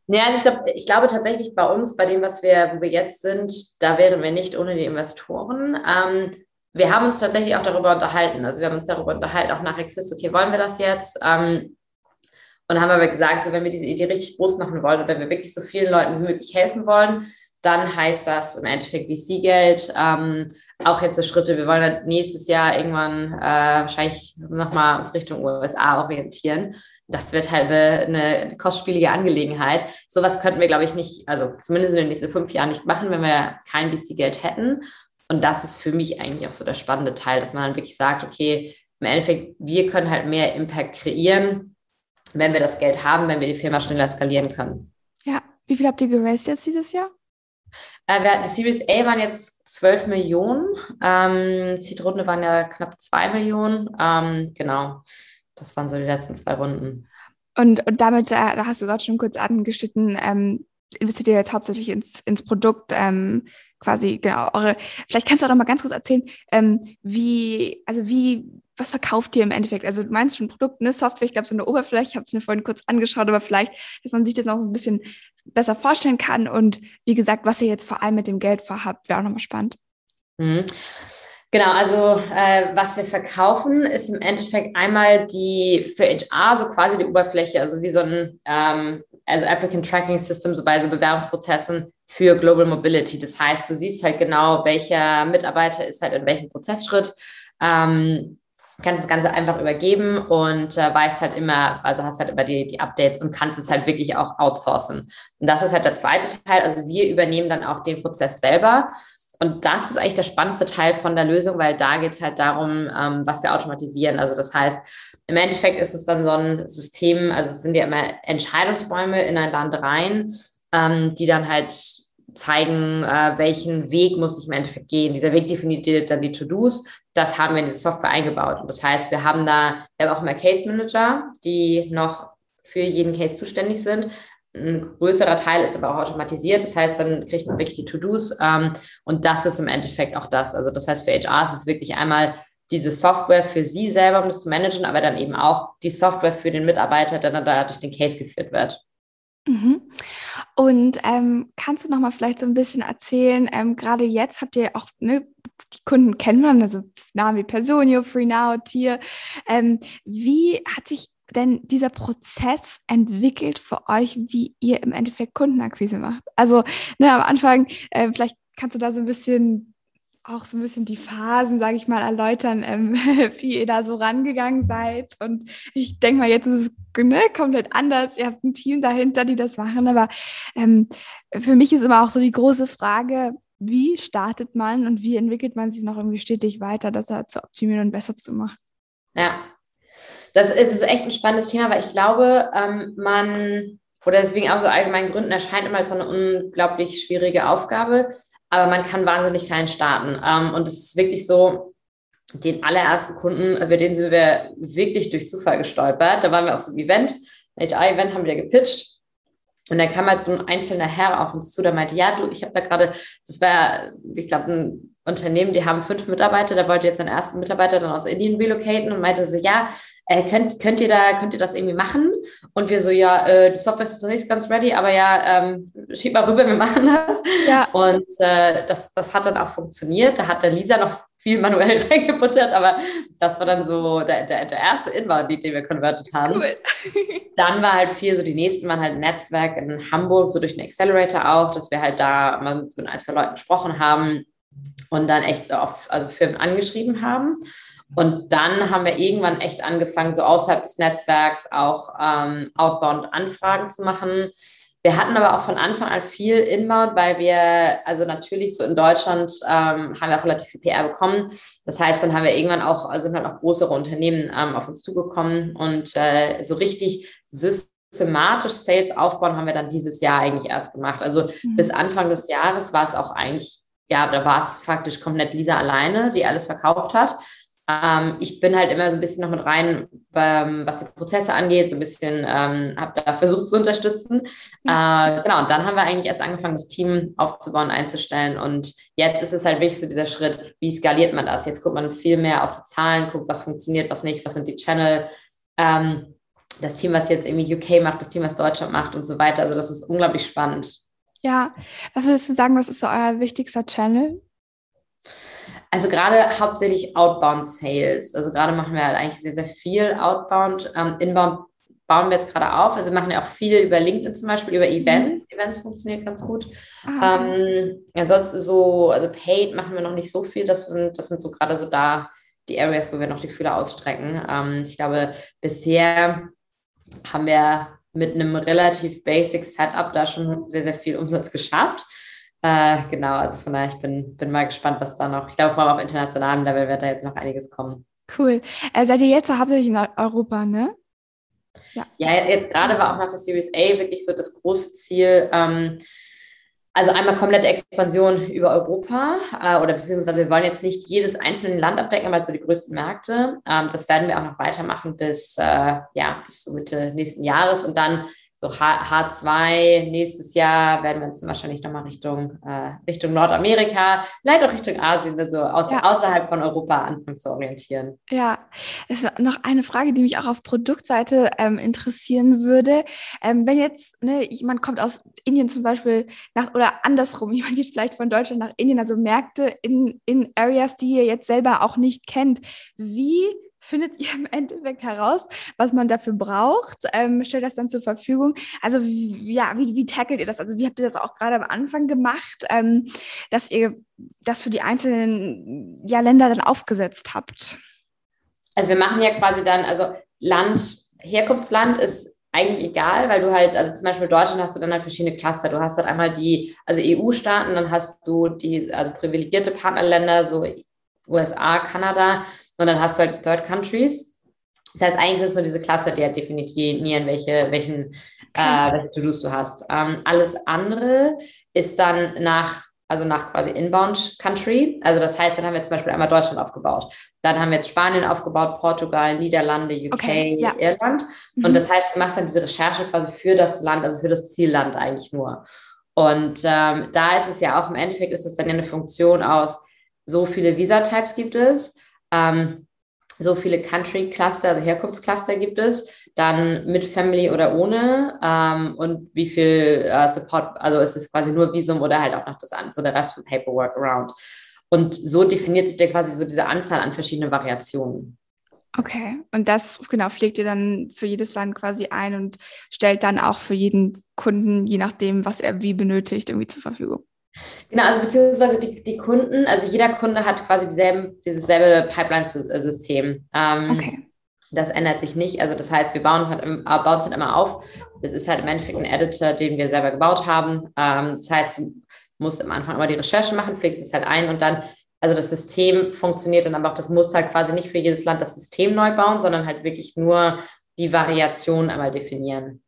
Ja, also ich, glaub, ich glaube tatsächlich bei uns, bei dem, was wir, wo wir jetzt sind, da wären wir nicht ohne die Investoren. Ähm, wir haben uns tatsächlich auch darüber unterhalten. Also wir haben uns darüber unterhalten, auch nach Exist, okay, wollen wir das jetzt? Ähm, und haben aber gesagt, so wenn wir diese Idee richtig groß machen wollen und wenn wir wirklich so vielen Leuten wie möglich helfen wollen, dann heißt das im Endeffekt VC-Geld. Ähm, auch jetzt so Schritte, wir wollen nächstes Jahr irgendwann äh, wahrscheinlich nochmal uns Richtung USA orientieren. Das wird halt eine, eine kostspielige Angelegenheit. Sowas könnten wir, glaube ich, nicht, also zumindest in den nächsten fünf Jahren nicht machen, wenn wir kein VC-Geld hätten. Und das ist für mich eigentlich auch so der spannende Teil, dass man dann wirklich sagt, okay, im Endeffekt, wir können halt mehr Impact kreieren, wenn wir das Geld haben, wenn wir die Firma schneller skalieren können. Ja, wie viel habt ihr geraced jetzt dieses Jahr? Äh, die Series A waren jetzt 12 Millionen. Ähm, Zitrone waren ja knapp 2 Millionen. Ähm, genau, das waren so die letzten zwei Runden. Und, und damit, äh, da hast du gerade schon kurz angeschnitten, ähm, investiert ihr jetzt hauptsächlich ins, ins Produkt, ähm, quasi, genau, eure, vielleicht kannst du auch noch mal ganz kurz erzählen, ähm, wie, also wie, was verkauft ihr im Endeffekt? Also du meinst schon Produkt, ne, Software, ich glaube so eine Oberfläche, ich habe es mir vorhin kurz angeschaut, aber vielleicht, dass man sich das noch so ein bisschen besser vorstellen kann und wie gesagt, was ihr jetzt vor allem mit dem Geld vorhabt, wäre auch nochmal spannend. Mhm. Genau, also äh, was wir verkaufen, ist im Endeffekt einmal die für HR so quasi die Oberfläche, also wie so ein ähm, also Applicant Tracking System, so bei so Bewerbungsprozessen für Global Mobility. Das heißt, du siehst halt genau, welcher Mitarbeiter ist halt in welchem Prozessschritt. Ähm, kannst das Ganze einfach übergeben und äh, weißt halt immer, also hast halt immer die, die Updates und kannst es halt wirklich auch outsourcen. Und das ist halt der zweite Teil. Also wir übernehmen dann auch den Prozess selber. Und das ist eigentlich der spannendste Teil von der Lösung, weil da geht es halt darum, ähm, was wir automatisieren. Also das heißt, im Endeffekt ist es dann so ein System, also es sind ja immer Entscheidungsbäume in ein Land rein, ähm, die dann halt zeigen, äh, welchen Weg muss ich im Endeffekt gehen. Dieser Weg definiert dann die To-Dos. Das haben wir in diese Software eingebaut. Und das heißt, wir haben da, wir haben auch immer Case Manager, die noch für jeden Case zuständig sind. Ein größerer Teil ist aber auch automatisiert. Das heißt, dann kriegt man wirklich die To-Dos. Ähm, und das ist im Endeffekt auch das. Also das heißt, für HR ist es wirklich einmal diese Software für Sie selber, um das zu managen, aber dann eben auch die Software für den Mitarbeiter, der dann da durch den Case geführt wird. Mhm. Und ähm, kannst du noch mal vielleicht so ein bisschen erzählen? Ähm, Gerade jetzt habt ihr auch ne, die Kunden kennt man, also Namen wie Personio, FreeNow, Tier. Ähm, wie hat sich denn dieser Prozess entwickelt für euch, wie ihr im Endeffekt Kundenakquise macht? Also ne, am Anfang, äh, vielleicht kannst du da so ein bisschen auch so ein bisschen die Phasen, sage ich mal, erläutern, ähm, [LAUGHS] wie ihr da so rangegangen seid. Und ich denke mal, jetzt ist es ne, komplett anders. Ihr habt ein Team dahinter, die das machen. Aber ähm, für mich ist immer auch so die große Frage, wie startet man und wie entwickelt man sich noch irgendwie stetig weiter, das zu optimieren und besser zu machen? Ja, das ist echt ein spannendes Thema, weil ich glaube, ähm, man, oder deswegen auch so allgemeinen Gründen erscheint immer als eine unglaublich schwierige Aufgabe aber man kann wahnsinnig klein starten. Ähm, und es ist wirklich so, den allerersten Kunden, über den sind wir wirklich durch Zufall gestolpert. Da waren wir auf so einem Event, ein HR-Event, haben wir gepitcht. Und dann kam halt so ein einzelner Herr auf uns zu, der meinte, ja, du, ich habe da gerade, das war, ich glaube, ein Unternehmen, die haben fünf Mitarbeiter, der wollte jetzt seinen ersten Mitarbeiter dann aus Indien relocaten und meinte so, ja, äh, könnt, könnt ihr da, könnt ihr das irgendwie machen? Und wir so, ja, äh, die Software ist noch nicht ganz ready, aber ja, ähm, schieb mal rüber, wir [LAUGHS] machen das. Ja. Und äh, das, das hat dann auch funktioniert. Da hat der Lisa noch viel manuell [LAUGHS] reingebuttert, aber das war dann so der, der, der erste Inbound-Lead, den wir converted haben. Cool. [LAUGHS] dann war halt viel so, die nächsten waren halt ein Netzwerk in Hamburg, so durch den Accelerator auch, dass wir halt da mal mit ein, zwei Leuten gesprochen haben und dann echt auf, also Firmen angeschrieben haben. Und dann haben wir irgendwann echt angefangen, so außerhalb des Netzwerks auch ähm, Outbound-Anfragen zu machen. Wir hatten aber auch von Anfang an viel Inbound, weil wir, also natürlich so in Deutschland ähm, haben wir auch relativ viel PR bekommen. Das heißt, dann haben wir irgendwann auch, also sind halt auch größere Unternehmen ähm, auf uns zugekommen und äh, so richtig systematisch Sales aufbauen haben wir dann dieses Jahr eigentlich erst gemacht. Also mhm. bis Anfang des Jahres war es auch eigentlich, ja, da war es faktisch komplett Lisa alleine, die alles verkauft hat. Ähm, ich bin halt immer so ein bisschen noch mit rein, ähm, was die Prozesse angeht, so ein bisschen ähm, habe da versucht zu unterstützen. Ja. Äh, genau, und dann haben wir eigentlich erst angefangen, das Team aufzubauen, einzustellen. Und jetzt ist es halt wirklich so dieser Schritt, wie skaliert man das? Jetzt guckt man viel mehr auf die Zahlen, guckt, was funktioniert, was nicht, was sind die Channel. Ähm, das Team, was jetzt irgendwie UK macht, das Team, was Deutschland macht und so weiter. Also das ist unglaublich spannend. Ja, was würdest du sagen, was ist so euer wichtigster Channel? Also gerade hauptsächlich Outbound Sales. Also gerade machen wir halt eigentlich sehr, sehr viel Outbound. Ähm, Inbound bauen wir jetzt gerade auf. Also wir machen ja auch viel über LinkedIn zum Beispiel, über Events. Mhm. Events funktioniert ganz gut. Ah, ähm, ansonsten so, also Paid machen wir noch nicht so viel. Das sind, das sind so gerade so da die Areas, wo wir noch die Fühler ausstrecken. Ähm, ich glaube, bisher haben wir mit einem relativ basic Setup da schon sehr, sehr viel Umsatz geschafft. Äh, genau, also von daher, ich bin, bin mal gespannt, was da noch, ich glaube, vor allem auf internationalem Level wird da jetzt noch einiges kommen. Cool. Äh, seid ihr jetzt hauptsächlich in Europa, ne? Ja, ja jetzt gerade war auch nach der Series A wirklich so das große Ziel, ähm, also einmal komplette Expansion über Europa äh, oder beziehungsweise wir wollen jetzt nicht jedes einzelne Land abdecken, aber so die größten Märkte. Ähm, das werden wir auch noch weitermachen bis, äh, ja, bis Mitte nächsten Jahres und dann so H 2 nächstes Jahr werden wir uns wahrscheinlich nochmal Richtung, äh, Richtung Nordamerika, vielleicht auch Richtung Asien, also aus, ja. außerhalb von Europa anfangen zu orientieren. Ja, es ist noch eine Frage, die mich auch auf Produktseite ähm, interessieren würde. Ähm, wenn jetzt ne, jemand kommt aus Indien zum Beispiel nach, oder andersrum, [LAUGHS] jemand geht vielleicht von Deutschland nach Indien, also Märkte in, in Areas, die ihr jetzt selber auch nicht kennt, wie findet ihr im Endeffekt heraus, was man dafür braucht, ähm, stellt das dann zur Verfügung. Also ja, wie, wie tackelt ihr das? Also wie habt ihr das auch gerade am Anfang gemacht, ähm, dass ihr das für die einzelnen ja, Länder dann aufgesetzt habt? Also wir machen ja quasi dann, also Land, Herkunftsland ist eigentlich egal, weil du halt, also zum Beispiel in Deutschland hast du dann halt verschiedene Cluster. Du hast halt einmal die, also EU-Staaten, dann hast du die, also privilegierte Partnerländer, so USA, Kanada, dann hast du halt Third Countries. Das heißt, eigentlich sind es nur diese Cluster, die halt definieren, welche, welchen, äh, welche To-Dos du hast. Ähm, alles andere ist dann nach also nach quasi Inbound Country. Also das heißt, dann haben wir zum Beispiel einmal Deutschland aufgebaut. Dann haben wir jetzt Spanien aufgebaut, Portugal, Niederlande, UK, okay, ja. Irland. Mhm. Und das heißt, du machst dann diese Recherche quasi für das Land, also für das Zielland eigentlich nur. Und ähm, da ist es ja auch im Endeffekt ist es dann ja eine Funktion aus, so viele Visa-Types gibt es. Ähm, so viele Country Cluster, also Herkunftscluster gibt es, dann mit Family oder ohne ähm, und wie viel äh, Support, also ist es quasi nur Visum oder halt auch noch das so der Rest von Paperwork around. Und so definiert sich der quasi so diese Anzahl an verschiedenen Variationen. Okay, und das genau pflegt ihr dann für jedes Land quasi ein und stellt dann auch für jeden Kunden, je nachdem, was er wie benötigt, irgendwie zur Verfügung. Genau, also beziehungsweise die, die Kunden, also jeder Kunde hat quasi dieselben, dieses selbe Pipeline-System. Ähm, okay. Das ändert sich nicht. Also das heißt, wir bauen es halt, im, bauen es halt immer auf. Das ist halt im Endeffekt ein Editor, den wir selber gebaut haben. Ähm, das heißt, du musst am Anfang immer die Recherche machen, pflegst es halt ein und dann, also das System funktioniert dann aber auch, das muss halt quasi nicht für jedes Land das System neu bauen, sondern halt wirklich nur die Variation einmal definieren.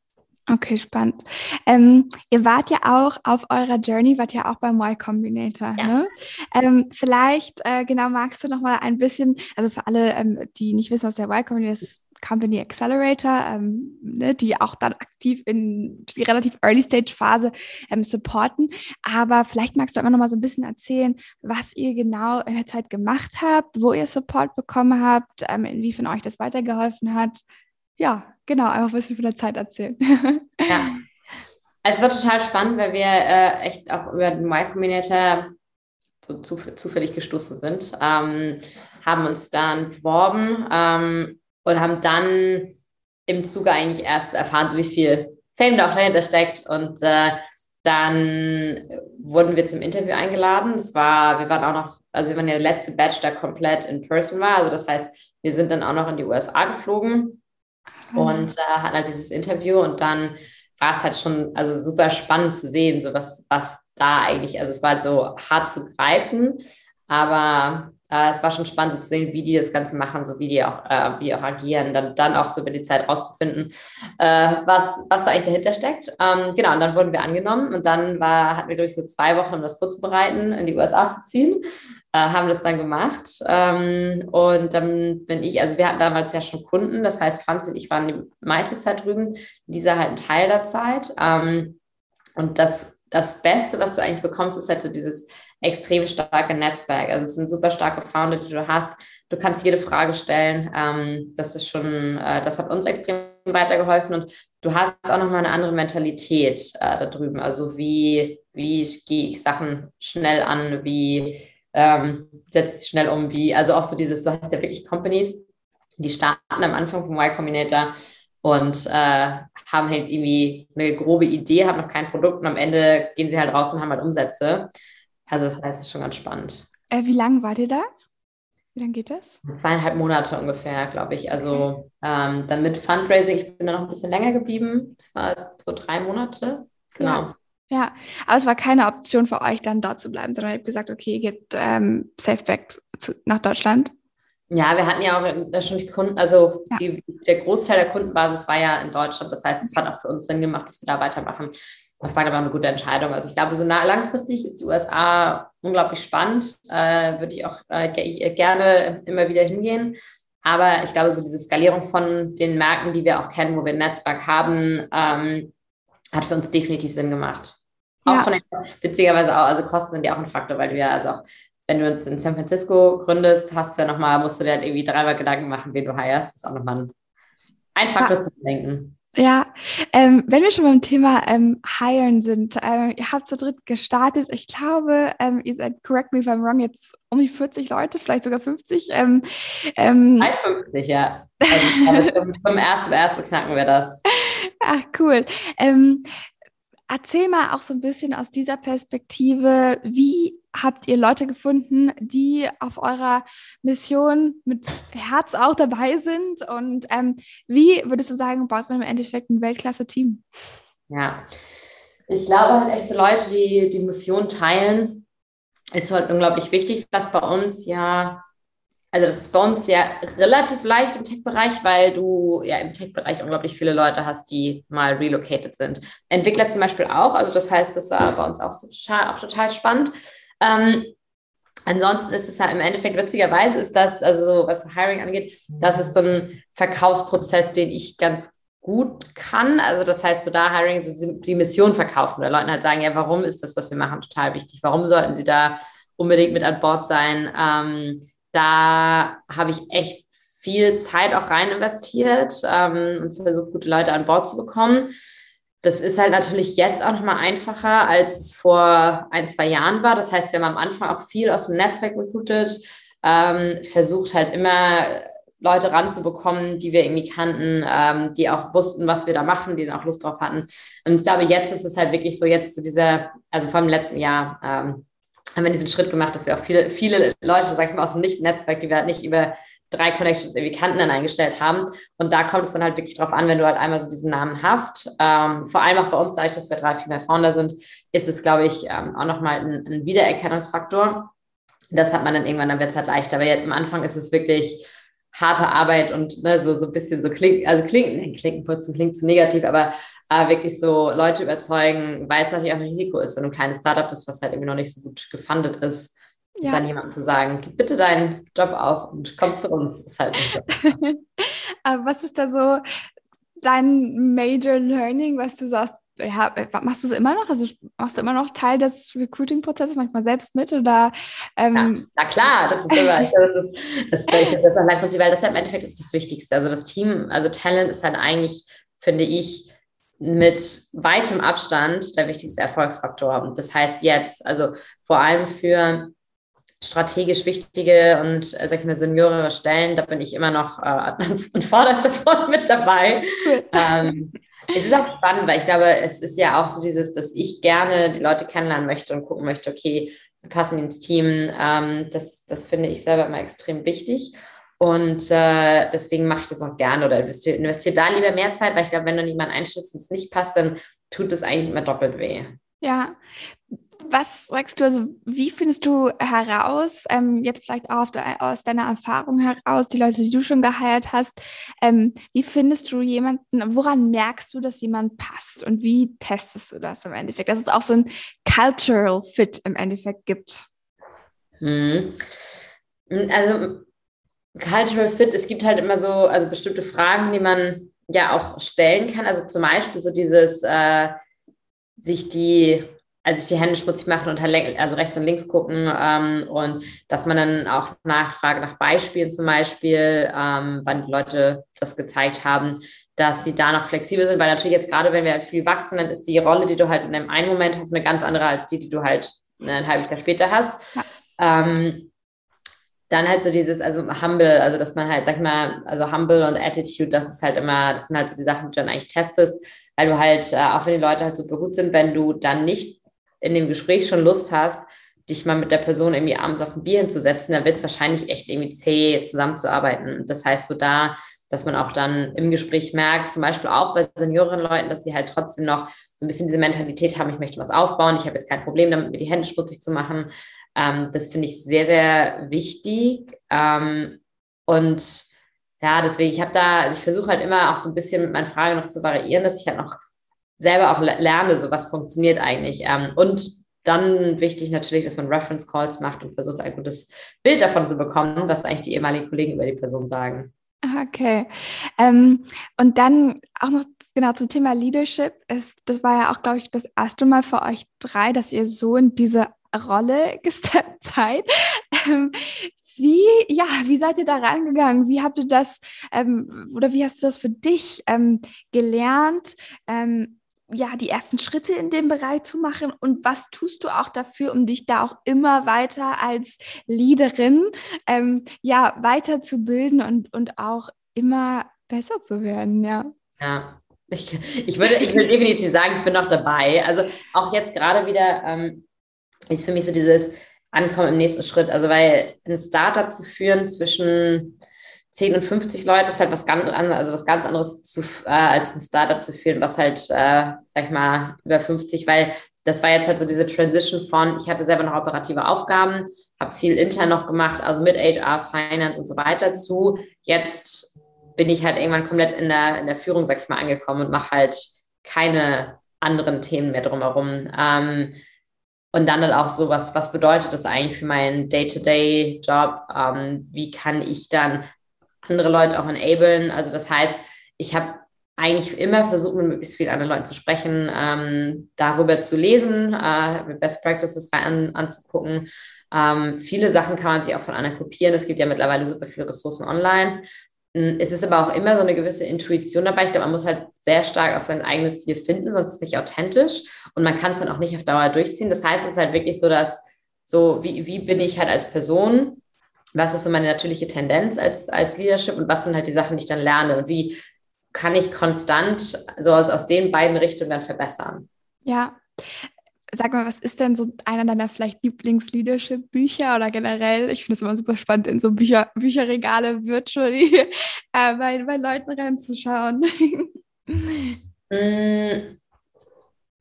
Okay, spannend. Ähm, ihr wart ja auch auf eurer Journey, wart ja auch beim Y Combinator. Ja. Ne? Ähm, vielleicht, äh, genau, magst du noch mal ein bisschen, also für alle, ähm, die nicht wissen, was der Y Combinator ist, Company Accelerator, ähm, ne, die auch dann aktiv in die relativ Early Stage Phase ähm, supporten. Aber vielleicht magst du immer noch mal so ein bisschen erzählen, was ihr genau in der Zeit gemacht habt, wo ihr Support bekommen habt, ähm, inwiefern euch das weitergeholfen hat. Ja, genau, einfach ein bisschen von der Zeit erzählen. ja. Also es war total spannend, weil wir äh, echt auch über den Y Combinator so zufällig gestoßen sind, ähm, haben uns dann beworben ähm, und haben dann im Zuge eigentlich erst erfahren, so wie viel Fame da auch dahinter steckt und äh, dann wurden wir zum Interview eingeladen. Das war, wir waren auch noch, also wir waren der letzte Batch, der komplett in person war. Also das heißt, wir sind dann auch noch in die USA geflogen und äh, hatten halt dieses Interview und dann war es halt schon also super spannend zu sehen, so was, was da eigentlich, also es war halt so hart zu greifen, aber äh, es war schon spannend so zu sehen, wie die das Ganze machen, so wie die auch, äh, wie auch agieren, dann, dann auch so über die Zeit rauszufinden, äh, was, was da eigentlich dahinter steckt. Ähm, genau, und dann wurden wir angenommen und dann war, hatten wir durch so zwei Wochen, um das vorzubereiten, in die USA zu ziehen äh, haben das dann gemacht. Ähm, und dann bin ich, also wir hatten damals ja schon Kunden, das heißt, Franz und ich waren die meiste Zeit drüben, dieser halt ein Teil der Zeit. Ähm, und das, das Beste, was du eigentlich bekommst, ist halt so dieses extrem starke Netzwerk. Also es sind super starke Founder, die du hast. Du kannst jede Frage stellen. Ähm, das ist schon, äh, das hat uns extrem weitergeholfen und du hast auch nochmal eine andere Mentalität äh, da drüben. Also wie, wie gehe ich Sachen schnell an, wie ähm, setzt sich schnell um, wie, also auch so dieses, du hast ja wirklich Companies, die starten am Anfang vom Y Combinator und äh, haben halt irgendwie eine grobe Idee, haben noch kein Produkt und am Ende gehen sie halt raus und haben halt Umsätze. Also das heißt, es ist schon ganz spannend. Äh, wie lange wart ihr da? Wie lange geht das? Zweieinhalb Monate ungefähr, glaube ich. Also ähm, dann mit Fundraising, ich bin da noch ein bisschen länger geblieben. Es war so drei Monate. Genau. Ja. Ja, aber es war keine Option für euch, dann dort zu bleiben, sondern ihr habt gesagt, okay, ihr geht ähm, safe back zu, nach Deutschland. Ja, wir hatten ja auch schon Kunden, also ja. die, der Großteil der Kundenbasis war ja in Deutschland. Das heißt, es hat auch für uns Sinn gemacht, dass wir da weitermachen. Das war aber eine gute Entscheidung. Also ich glaube, so nah, langfristig ist die USA unglaublich spannend. Äh, würde ich auch äh, gerne immer wieder hingehen. Aber ich glaube, so diese Skalierung von den Märkten, die wir auch kennen, wo wir ein Netzwerk haben, ähm, hat für uns definitiv Sinn gemacht. Auch ja. von der, beziehungsweise auch, also Kosten sind ja auch ein Faktor, weil ja, also auch, wenn du in San Francisco gründest, hast du ja nochmal, musst du dir halt irgendwie dreimal Gedanken machen, wen du heierst. Das ist auch nochmal ein, ein Faktor ja. zu denken. Ja, ähm, wenn wir schon beim Thema ähm, Hiren sind, ähm, ihr habt zu dritt gestartet. Ich glaube, ähm, ihr seid, correct me if I'm wrong, jetzt um die 40 Leute, vielleicht sogar 50. Ähm, ähm, 50, ja. Also, zum, zum ersten, ersten knacken wir das. [LAUGHS] Ach, cool. Ähm, erzähl mal auch so ein bisschen aus dieser Perspektive, wie habt ihr Leute gefunden, die auf eurer Mission mit Herz auch dabei sind? Und ähm, wie würdest du sagen, baut man im Endeffekt ein Weltklasse-Team? Ja, ich glaube halt echt so Leute, die die Mission teilen, ist halt unglaublich wichtig, was bei uns ja also das ist bei uns ja relativ leicht im Tech-Bereich, weil du ja im Tech-Bereich unglaublich viele Leute hast, die mal relocated sind. Entwickler zum Beispiel auch, also das heißt, das war bei uns auch, total, auch total spannend. Ähm, ansonsten ist es ja im Endeffekt witzigerweise ist das, also was Hiring angeht, das ist so ein Verkaufsprozess, den ich ganz gut kann. Also das heißt, so da Hiring, so die Mission verkaufen oder Leuten halt sagen, ja, warum ist das, was wir machen, total wichtig? Warum sollten sie da unbedingt mit an Bord sein? Ähm, da habe ich echt viel Zeit auch rein investiert ähm, und versucht, gute Leute an Bord zu bekommen. Das ist halt natürlich jetzt auch nochmal einfacher, als es vor ein, zwei Jahren war. Das heißt, wir haben am Anfang auch viel aus dem Netzwerk recruited, ähm, versucht halt immer Leute ranzubekommen, die wir irgendwie kannten, ähm, die auch wussten, was wir da machen, die dann auch Lust drauf hatten. Und ich glaube, jetzt ist es halt wirklich so, jetzt zu so dieser, also vor dem letzten Jahr, ähm, haben wir diesen Schritt gemacht, dass wir auch viele, viele Leute, sag ich mal, aus dem Nicht-Netzwerk, die wir halt nicht über drei Connections irgendwie kannten, dann eingestellt haben. Und da kommt es dann halt wirklich drauf an, wenn du halt einmal so diesen Namen hast. Ähm, vor allem auch bei uns, dadurch, dass wir drei Female Founder sind, ist es, glaube ich, ähm, auch nochmal ein, ein Wiedererkennungsfaktor. Das hat man dann irgendwann, dann wird es halt leichter. Aber jetzt am Anfang ist es wirklich harte Arbeit und ne, so, so ein bisschen so klingt, also klingt, Klinken putzen klingt zu negativ, aber äh, wirklich so Leute überzeugen, weil es natürlich auch ein Risiko ist, wenn du ein kleines Startup bist, was halt irgendwie noch nicht so gut gefundet ist, ja. dann jemandem zu sagen, gib bitte deinen Job auf und komm zu uns, ist halt nicht [LAUGHS] was ist da so dein Major Learning, was du sagst, ja, machst du es immer noch? Also machst du immer noch Teil des Recruiting-Prozesses manchmal selbst mit oder? Ähm ja, na klar, das ist immer, [LAUGHS] das ist, das, das, das ist langfristig, weil das halt im Endeffekt ist das Wichtigste. Also das Team, also Talent ist halt eigentlich, finde ich, mit weitem Abstand der wichtigste Erfolgsfaktor. Und das heißt jetzt, also vor allem für strategisch wichtige und, äh, sag ich mal, seniorere Stellen, da bin ich immer noch äh, [LAUGHS] an vorderster Front [LAUGHS] mit dabei. ähm, es ist auch spannend, weil ich glaube, es ist ja auch so dieses, dass ich gerne die Leute kennenlernen möchte und gucken möchte, okay, wir passen ins Team. Ähm, das, das finde ich selber immer extrem wichtig. Und äh, deswegen mache ich das auch gerne oder investiere investier da lieber mehr Zeit, weil ich glaube, wenn du niemanden einschätzt und es nicht passt, dann tut es eigentlich immer doppelt weh. Ja. Was sagst du, also wie findest du heraus, ähm, jetzt vielleicht auch de aus deiner Erfahrung heraus, die Leute, die du schon geheiert hast, ähm, wie findest du jemanden, woran merkst du, dass jemand passt und wie testest du das im Endeffekt, dass es auch so ein Cultural Fit im Endeffekt gibt? Hm. Also Cultural Fit, es gibt halt immer so, also bestimmte Fragen, die man ja auch stellen kann. Also zum Beispiel so dieses, äh, sich die, also sich die Hände schmutzig machen und halt, also rechts und links gucken ähm, und dass man dann auch nachfragt nach Beispielen zum Beispiel, ähm, wann die Leute das gezeigt haben, dass sie da noch flexibel sind, weil natürlich jetzt gerade, wenn wir halt viel wachsen, dann ist die Rolle, die du halt in dem einen Moment hast, eine ganz andere als die, die du halt ne, ein halbes Jahr später hast. Ja. Ähm, dann halt so dieses, also humble, also dass man halt, sag ich mal, also humble und Attitude, das ist halt immer, das sind halt so die Sachen, die du dann eigentlich testest, weil du halt, äh, auch wenn die Leute halt super gut sind, wenn du dann nicht in dem Gespräch schon Lust hast, dich mal mit der Person irgendwie abends auf ein Bier hinzusetzen, dann wird es wahrscheinlich echt irgendwie zäh, zusammenzuarbeiten. Das heißt, so da, dass man auch dann im Gespräch merkt, zum Beispiel auch bei Seniorenleuten, dass sie halt trotzdem noch so ein bisschen diese Mentalität haben, ich möchte was aufbauen, ich habe jetzt kein Problem damit, mir die Hände schmutzig zu machen, ähm, das finde ich sehr, sehr wichtig. Ähm, und ja, deswegen, ich habe da, also ich versuche halt immer auch so ein bisschen mit meinen Fragen noch zu variieren, dass ich halt noch selber auch lerne, so was funktioniert eigentlich. Ähm, und dann wichtig natürlich, dass man Reference Calls macht und versucht, ein gutes Bild davon zu bekommen, was eigentlich die ehemaligen Kollegen über die Person sagen. Okay. Ähm, und dann auch noch genau zum Thema Leadership. Es, das war ja auch, glaube ich, das erste Mal für euch drei, dass ihr so in diese Rolle [LAUGHS] gesteppt seid. Ähm, wie, ja, wie seid ihr da rangegangen? Wie habt ihr das ähm, oder wie hast du das für dich ähm, gelernt? Ähm, ja, die ersten Schritte in dem Bereich zu machen und was tust du auch dafür, um dich da auch immer weiter als Leaderin ähm, ja weiterzubilden und, und auch immer besser zu werden, ja. Ja, Ich, ich, würde, ich würde definitiv sagen, ich bin noch dabei. Also auch jetzt gerade wieder ähm, ist für mich so dieses Ankommen im nächsten Schritt. Also weil ein Startup zu führen zwischen 10 und 50 Leute ist halt was ganz anderes, also was ganz anderes zu, äh, als ein Startup zu führen, was halt, äh, sag ich mal, über 50, weil das war jetzt halt so diese Transition von, ich hatte selber noch operative Aufgaben, habe viel intern noch gemacht, also mit HR, Finance und so weiter zu. Jetzt bin ich halt irgendwann komplett in der, in der Führung, sag ich mal, angekommen und mache halt keine anderen Themen mehr drumherum. Ähm, und dann halt auch so, was, was bedeutet das eigentlich für meinen Day-to-Day-Job? Ähm, wie kann ich dann andere Leute auch enablen? Also das heißt, ich habe eigentlich immer versucht, mit möglichst vielen anderen Leuten zu sprechen, ähm, darüber zu lesen, äh, Best Practices rein anzugucken. Ähm, viele Sachen kann man sich auch von anderen kopieren. Es gibt ja mittlerweile super viele Ressourcen online. Hm, es ist aber auch immer so eine gewisse Intuition dabei. Ich glaube, man muss halt sehr stark auf sein eigenes Stil finden, sonst ist es nicht authentisch und man kann es dann auch nicht auf Dauer durchziehen. Das heißt, es ist halt wirklich so, dass so, wie, wie bin ich halt als Person? Was ist so meine natürliche Tendenz als, als Leadership und was sind halt die Sachen, die ich dann lerne und wie kann ich konstant so aus, aus den beiden Richtungen dann verbessern? Ja, Sag mal, was ist denn so einer deiner vielleicht Lieblings-Leadership-Bücher oder generell? Ich finde es immer super spannend, in so Bücher, Bücherregale virtually [LAUGHS] äh, bei, bei Leuten reinzuschauen. Mm,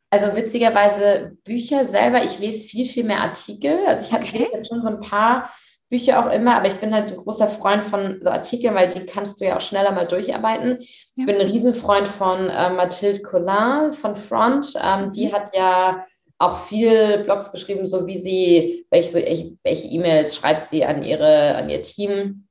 also witzigerweise Bücher selber, ich lese viel, viel mehr Artikel. Also ich, hab, okay. ich lese jetzt schon so ein paar Bücher auch immer, aber ich bin halt ein großer Freund von so Artikeln, weil die kannst du ja auch schneller mal durcharbeiten. Ja. Ich bin ein Riesenfreund von äh, Mathilde Collin von Front. Ähm, die mhm. hat ja auch viel Blogs geschrieben, so wie sie, welche, welche E-Mails schreibt sie an ihre, an ihr Team,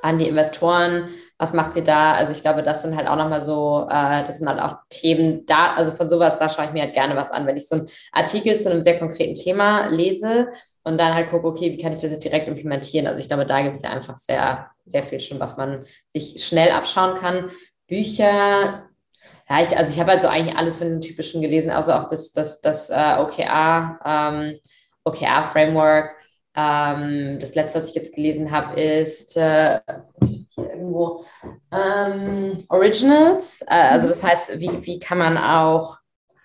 an die Investoren, was macht sie da? Also ich glaube, das sind halt auch nochmal so, äh, das sind halt auch Themen da, also von sowas, da schaue ich mir halt gerne was an, wenn ich so einen Artikel zu einem sehr konkreten Thema lese und dann halt gucke, okay, wie kann ich das jetzt direkt implementieren? Also ich glaube, da gibt es ja einfach sehr, sehr viel schon, was man sich schnell abschauen kann. Bücher, ja, ich, also ich habe halt so eigentlich alles von diesen typischen gelesen, also auch das, das, das äh, OKR, ähm, OKR-Framework. Ähm, das letzte, was ich jetzt gelesen habe, ist äh, hier irgendwo ähm, Originals. Äh, also das heißt, wie, wie kann man auch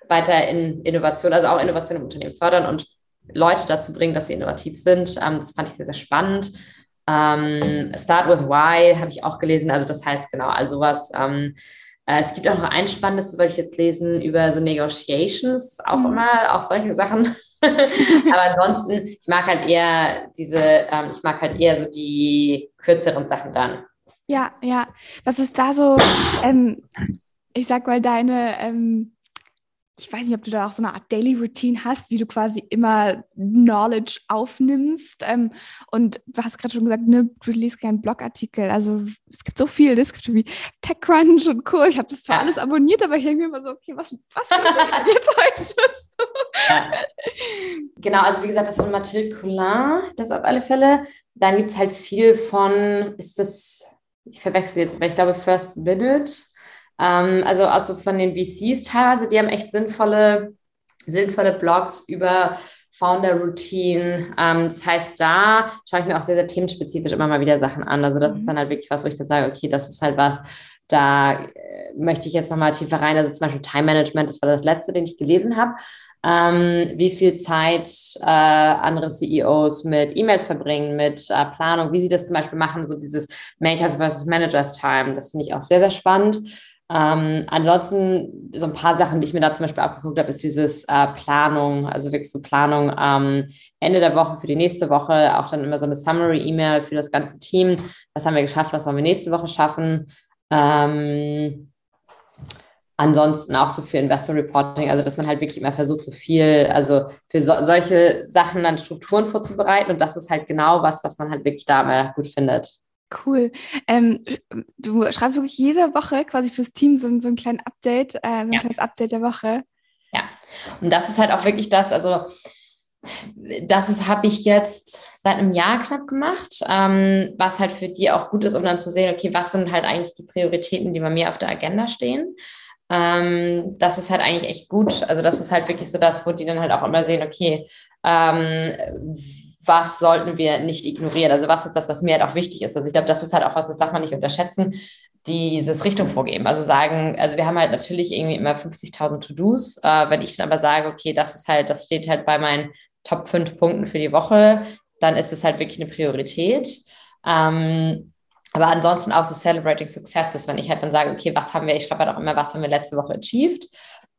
weiter in Innovation, also auch Innovation im Unternehmen fördern und Leute dazu bringen, dass sie innovativ sind. Ähm, das fand ich sehr, sehr spannend. Ähm, Start with Why habe ich auch gelesen. Also das heißt genau, also was ähm, äh, es gibt auch noch ein spannendes, das wollte ich jetzt lesen, über so Negotiations, auch mhm. immer, auch solche Sachen. [LAUGHS] Aber ansonsten, ich mag halt eher diese, ähm, ich mag halt eher so die kürzeren Sachen dann. Ja, ja. Was ist da so, ähm, ich sag mal, deine ähm, ich weiß nicht, ob du da auch so eine Art Daily Routine hast, wie du quasi immer Knowledge aufnimmst. Ähm, und du hast gerade schon gesagt, ne, du liest keinen Blogartikel. Also es gibt so viel, es gibt wie TechCrunch und Co. Ich habe das zwar ja. alles abonniert, aber ich denke mir immer so, okay, was, was [LAUGHS] jetzt heute? ja. Genau, also wie gesagt, das von Mathilde Collin, das auf alle Fälle. Dann gibt es halt viel von, ist das, ich verwechsel jetzt, weil ich glaube First Minute ähm, also, also von den VCs teilweise, die haben echt sinnvolle, sinnvolle Blogs über Founder Routine. Ähm, das heißt, da schaue ich mir auch sehr, sehr themenspezifisch immer mal wieder Sachen an. Also das mhm. ist dann halt wirklich was, wo ich dann sage, okay, das ist halt was, da äh, möchte ich jetzt nochmal tiefer rein. Also zum Beispiel Time Management, das war das letzte, den ich gelesen habe. Ähm, wie viel Zeit äh, andere CEOs mit E-Mails verbringen, mit äh, Planung, wie sie das zum Beispiel machen, so dieses Makers versus Managers Time. Das finde ich auch sehr, sehr spannend. Ähm, ansonsten so ein paar Sachen, die ich mir da zum Beispiel abgeguckt habe, ist dieses äh, Planung, also wirklich so Planung ähm, Ende der Woche für die nächste Woche, auch dann immer so eine Summary-E-Mail für das ganze Team. Was haben wir geschafft, was wollen wir nächste Woche schaffen? Ähm, ansonsten auch so für Investor Reporting, also dass man halt wirklich immer versucht, so viel, also für so, solche Sachen dann Strukturen vorzubereiten und das ist halt genau was, was man halt wirklich da mal gut findet. Cool. Ähm, du schreibst wirklich jede Woche quasi fürs Team so, so ein kleines Update, äh, so ein ja. kleines Update der Woche. Ja, und das ist halt auch wirklich das, also das habe ich jetzt seit einem Jahr knapp gemacht, ähm, was halt für die auch gut ist, um dann zu sehen, okay, was sind halt eigentlich die Prioritäten, die bei mir auf der Agenda stehen. Ähm, das ist halt eigentlich echt gut. Also das ist halt wirklich so das, wo die dann halt auch immer sehen, okay, ähm, was sollten wir nicht ignorieren? Also was ist das, was mir halt auch wichtig ist? Also ich glaube, das ist halt auch was, das darf man nicht unterschätzen. dieses Richtung vorgeben. Also sagen, also wir haben halt natürlich irgendwie immer 50.000 To-Dos. Äh, wenn ich dann aber sage, okay, das ist halt, das steht halt bei meinen Top 5 Punkten für die Woche, dann ist es halt wirklich eine Priorität. Ähm, aber ansonsten auch so Celebrating Successes, wenn ich halt dann sage, okay, was haben wir, ich schreibe halt auch immer, was haben wir letzte Woche achieved.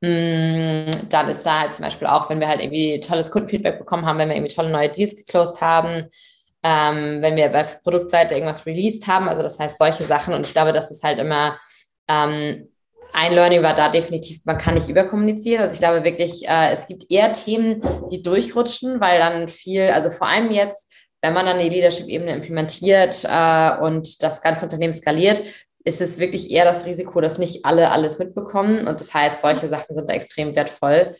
Mm, dann ist da halt zum Beispiel auch, wenn wir halt irgendwie tolles Kundenfeedback bekommen haben, wenn wir irgendwie tolle neue Deals geclosed haben, ähm, wenn wir bei Produktseite irgendwas released haben. Also das heißt solche Sachen. Und ich glaube, das ist halt immer ähm, ein Learning war da definitiv, man kann nicht überkommunizieren. Also ich glaube wirklich, äh, es gibt eher Themen, die durchrutschen, weil dann viel, also vor allem jetzt, wenn man dann die Leadership-Ebene implementiert äh, und das ganze Unternehmen skaliert, ist es wirklich eher das Risiko, dass nicht alle alles mitbekommen. Und das heißt, solche Sachen sind da extrem wertvoll.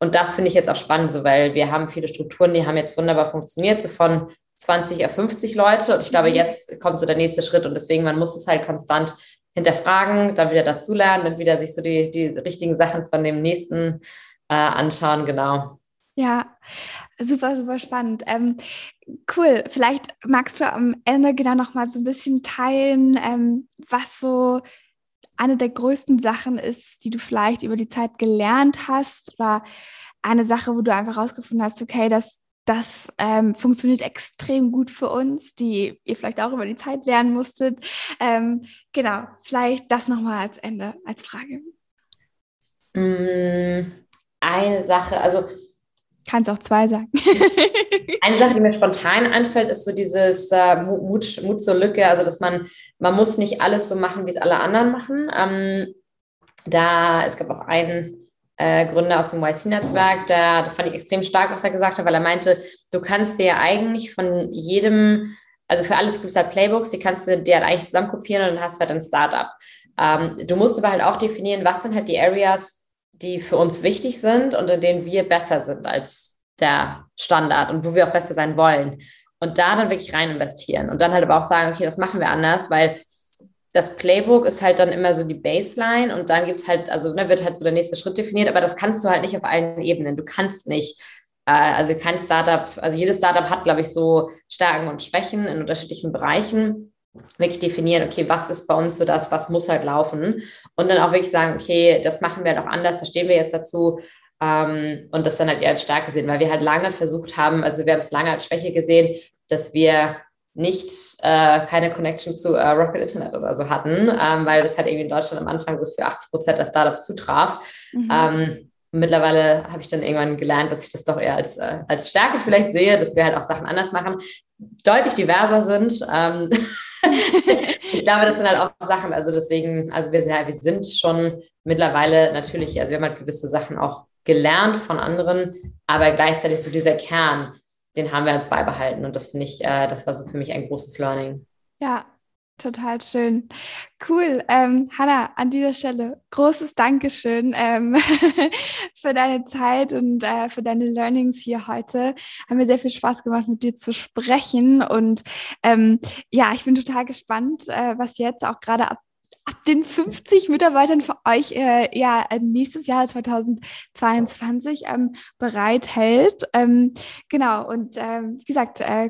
Und das finde ich jetzt auch spannend, so, weil wir haben viele Strukturen, die haben jetzt wunderbar funktioniert, so von 20 auf 50 Leute. Und ich glaube, mhm. jetzt kommt so der nächste Schritt. Und deswegen, man muss es halt konstant hinterfragen, dann wieder dazulernen, dann wieder sich so die, die richtigen Sachen von dem nächsten äh, anschauen. Genau. Ja, super, super spannend. Ähm, cool. Vielleicht magst du am Ende genau noch mal so ein bisschen teilen, ähm, was so eine der größten Sachen ist, die du vielleicht über die Zeit gelernt hast oder eine Sache, wo du einfach rausgefunden hast, okay, das, das ähm, funktioniert extrem gut für uns, die ihr vielleicht auch über die Zeit lernen musstet. Ähm, genau, vielleicht das nochmal als Ende, als Frage. Mm, eine Sache, also Kannst auch zwei sagen. [LAUGHS] Eine Sache, die mir spontan einfällt, ist so dieses äh, Mut, Mut zur Lücke. Also, dass man, man muss nicht alles so machen, wie es alle anderen machen. Ähm, da, es gab auch einen äh, Gründer aus dem YC-Netzwerk, das fand ich extrem stark, was er gesagt hat, weil er meinte, du kannst dir ja eigentlich von jedem, also für alles gibt es halt Playbooks, die kannst du dir halt eigentlich zusammenkopieren und dann hast du halt ein Startup. Ähm, du musst aber halt auch definieren, was sind halt die Areas, die für uns wichtig sind und in denen wir besser sind als der Standard und wo wir auch besser sein wollen. Und da dann wirklich rein investieren und dann halt aber auch sagen, okay, das machen wir anders, weil das Playbook ist halt dann immer so die Baseline und dann gibt es halt, also ne, wird halt so der nächste Schritt definiert, aber das kannst du halt nicht auf allen Ebenen. Du kannst nicht, äh, also kein Startup, also jedes Startup hat, glaube ich, so Stärken und Schwächen in unterschiedlichen Bereichen wirklich definieren, okay, was ist bei uns so das, was muss halt laufen und dann auch wirklich sagen, okay, das machen wir halt auch anders, da stehen wir jetzt dazu ähm, und das dann halt eher als Stärke sehen, weil wir halt lange versucht haben, also wir haben es lange als Schwäche gesehen, dass wir nicht äh, keine Connection zu äh, Rocket Internet oder so hatten, ähm, weil das halt irgendwie in Deutschland am Anfang so für 80 Prozent der Startups zutraf. Mhm. Ähm, mittlerweile habe ich dann irgendwann gelernt, dass ich das doch eher als, äh, als Stärke vielleicht sehe, dass wir halt auch Sachen anders machen, deutlich diverser sind. Ähm [LAUGHS] ich glaube, das sind halt auch Sachen, also deswegen, also wir, wir sind schon mittlerweile natürlich, also wir haben halt gewisse Sachen auch gelernt von anderen, aber gleichzeitig so dieser Kern, den haben wir uns beibehalten und das finde ich, äh, das war so für mich ein großes Learning. Ja, Total schön. Cool. Ähm, Hanna, an dieser Stelle großes Dankeschön ähm, [LAUGHS] für deine Zeit und äh, für deine Learnings hier heute. Hat mir sehr viel Spaß gemacht, mit dir zu sprechen. Und ähm, ja, ich bin total gespannt, äh, was jetzt auch gerade ab ab den 50 Mitarbeitern für euch äh, ja nächstes Jahr 2022 ähm, bereithält. Ähm, genau, und ähm, wie gesagt, äh,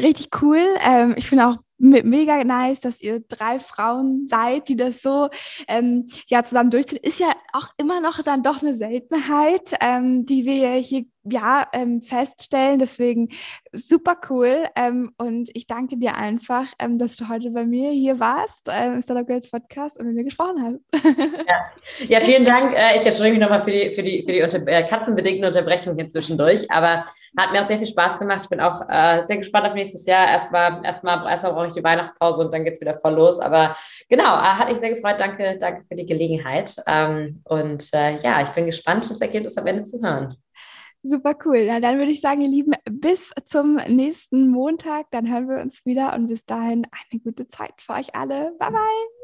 richtig cool. Ähm, ich finde auch mega nice, dass ihr drei Frauen seid, die das so ähm, ja zusammen durchziehen. Ist ja auch immer noch dann doch eine Seltenheit, ähm, die wir hier ja ähm, feststellen. Deswegen super cool. Ähm, und ich danke dir einfach, ähm, dass du heute bei mir hier warst äh, im Startup Girls Podcast und mit mir gesprochen hast. [LAUGHS] ja. ja, vielen Dank. Äh, ich entschuldige mich nochmal für die, für die, für die unter äh, katzenbedingten Unterbrechungen hier zwischendurch, aber hat mir auch sehr viel Spaß gemacht. Ich bin auch äh, sehr gespannt auf nächstes Jahr. Erstmal, erstmal, erstmal brauche ich die Weihnachtspause und dann geht es wieder voll los. Aber genau, äh, hat mich sehr gefreut. Danke, danke für die Gelegenheit. Ähm, und äh, ja, ich bin gespannt, das Ergebnis am Ende zu hören. Super cool. Na, dann würde ich sagen, ihr Lieben, bis zum nächsten Montag. Dann hören wir uns wieder und bis dahin eine gute Zeit für euch alle. Bye, bye.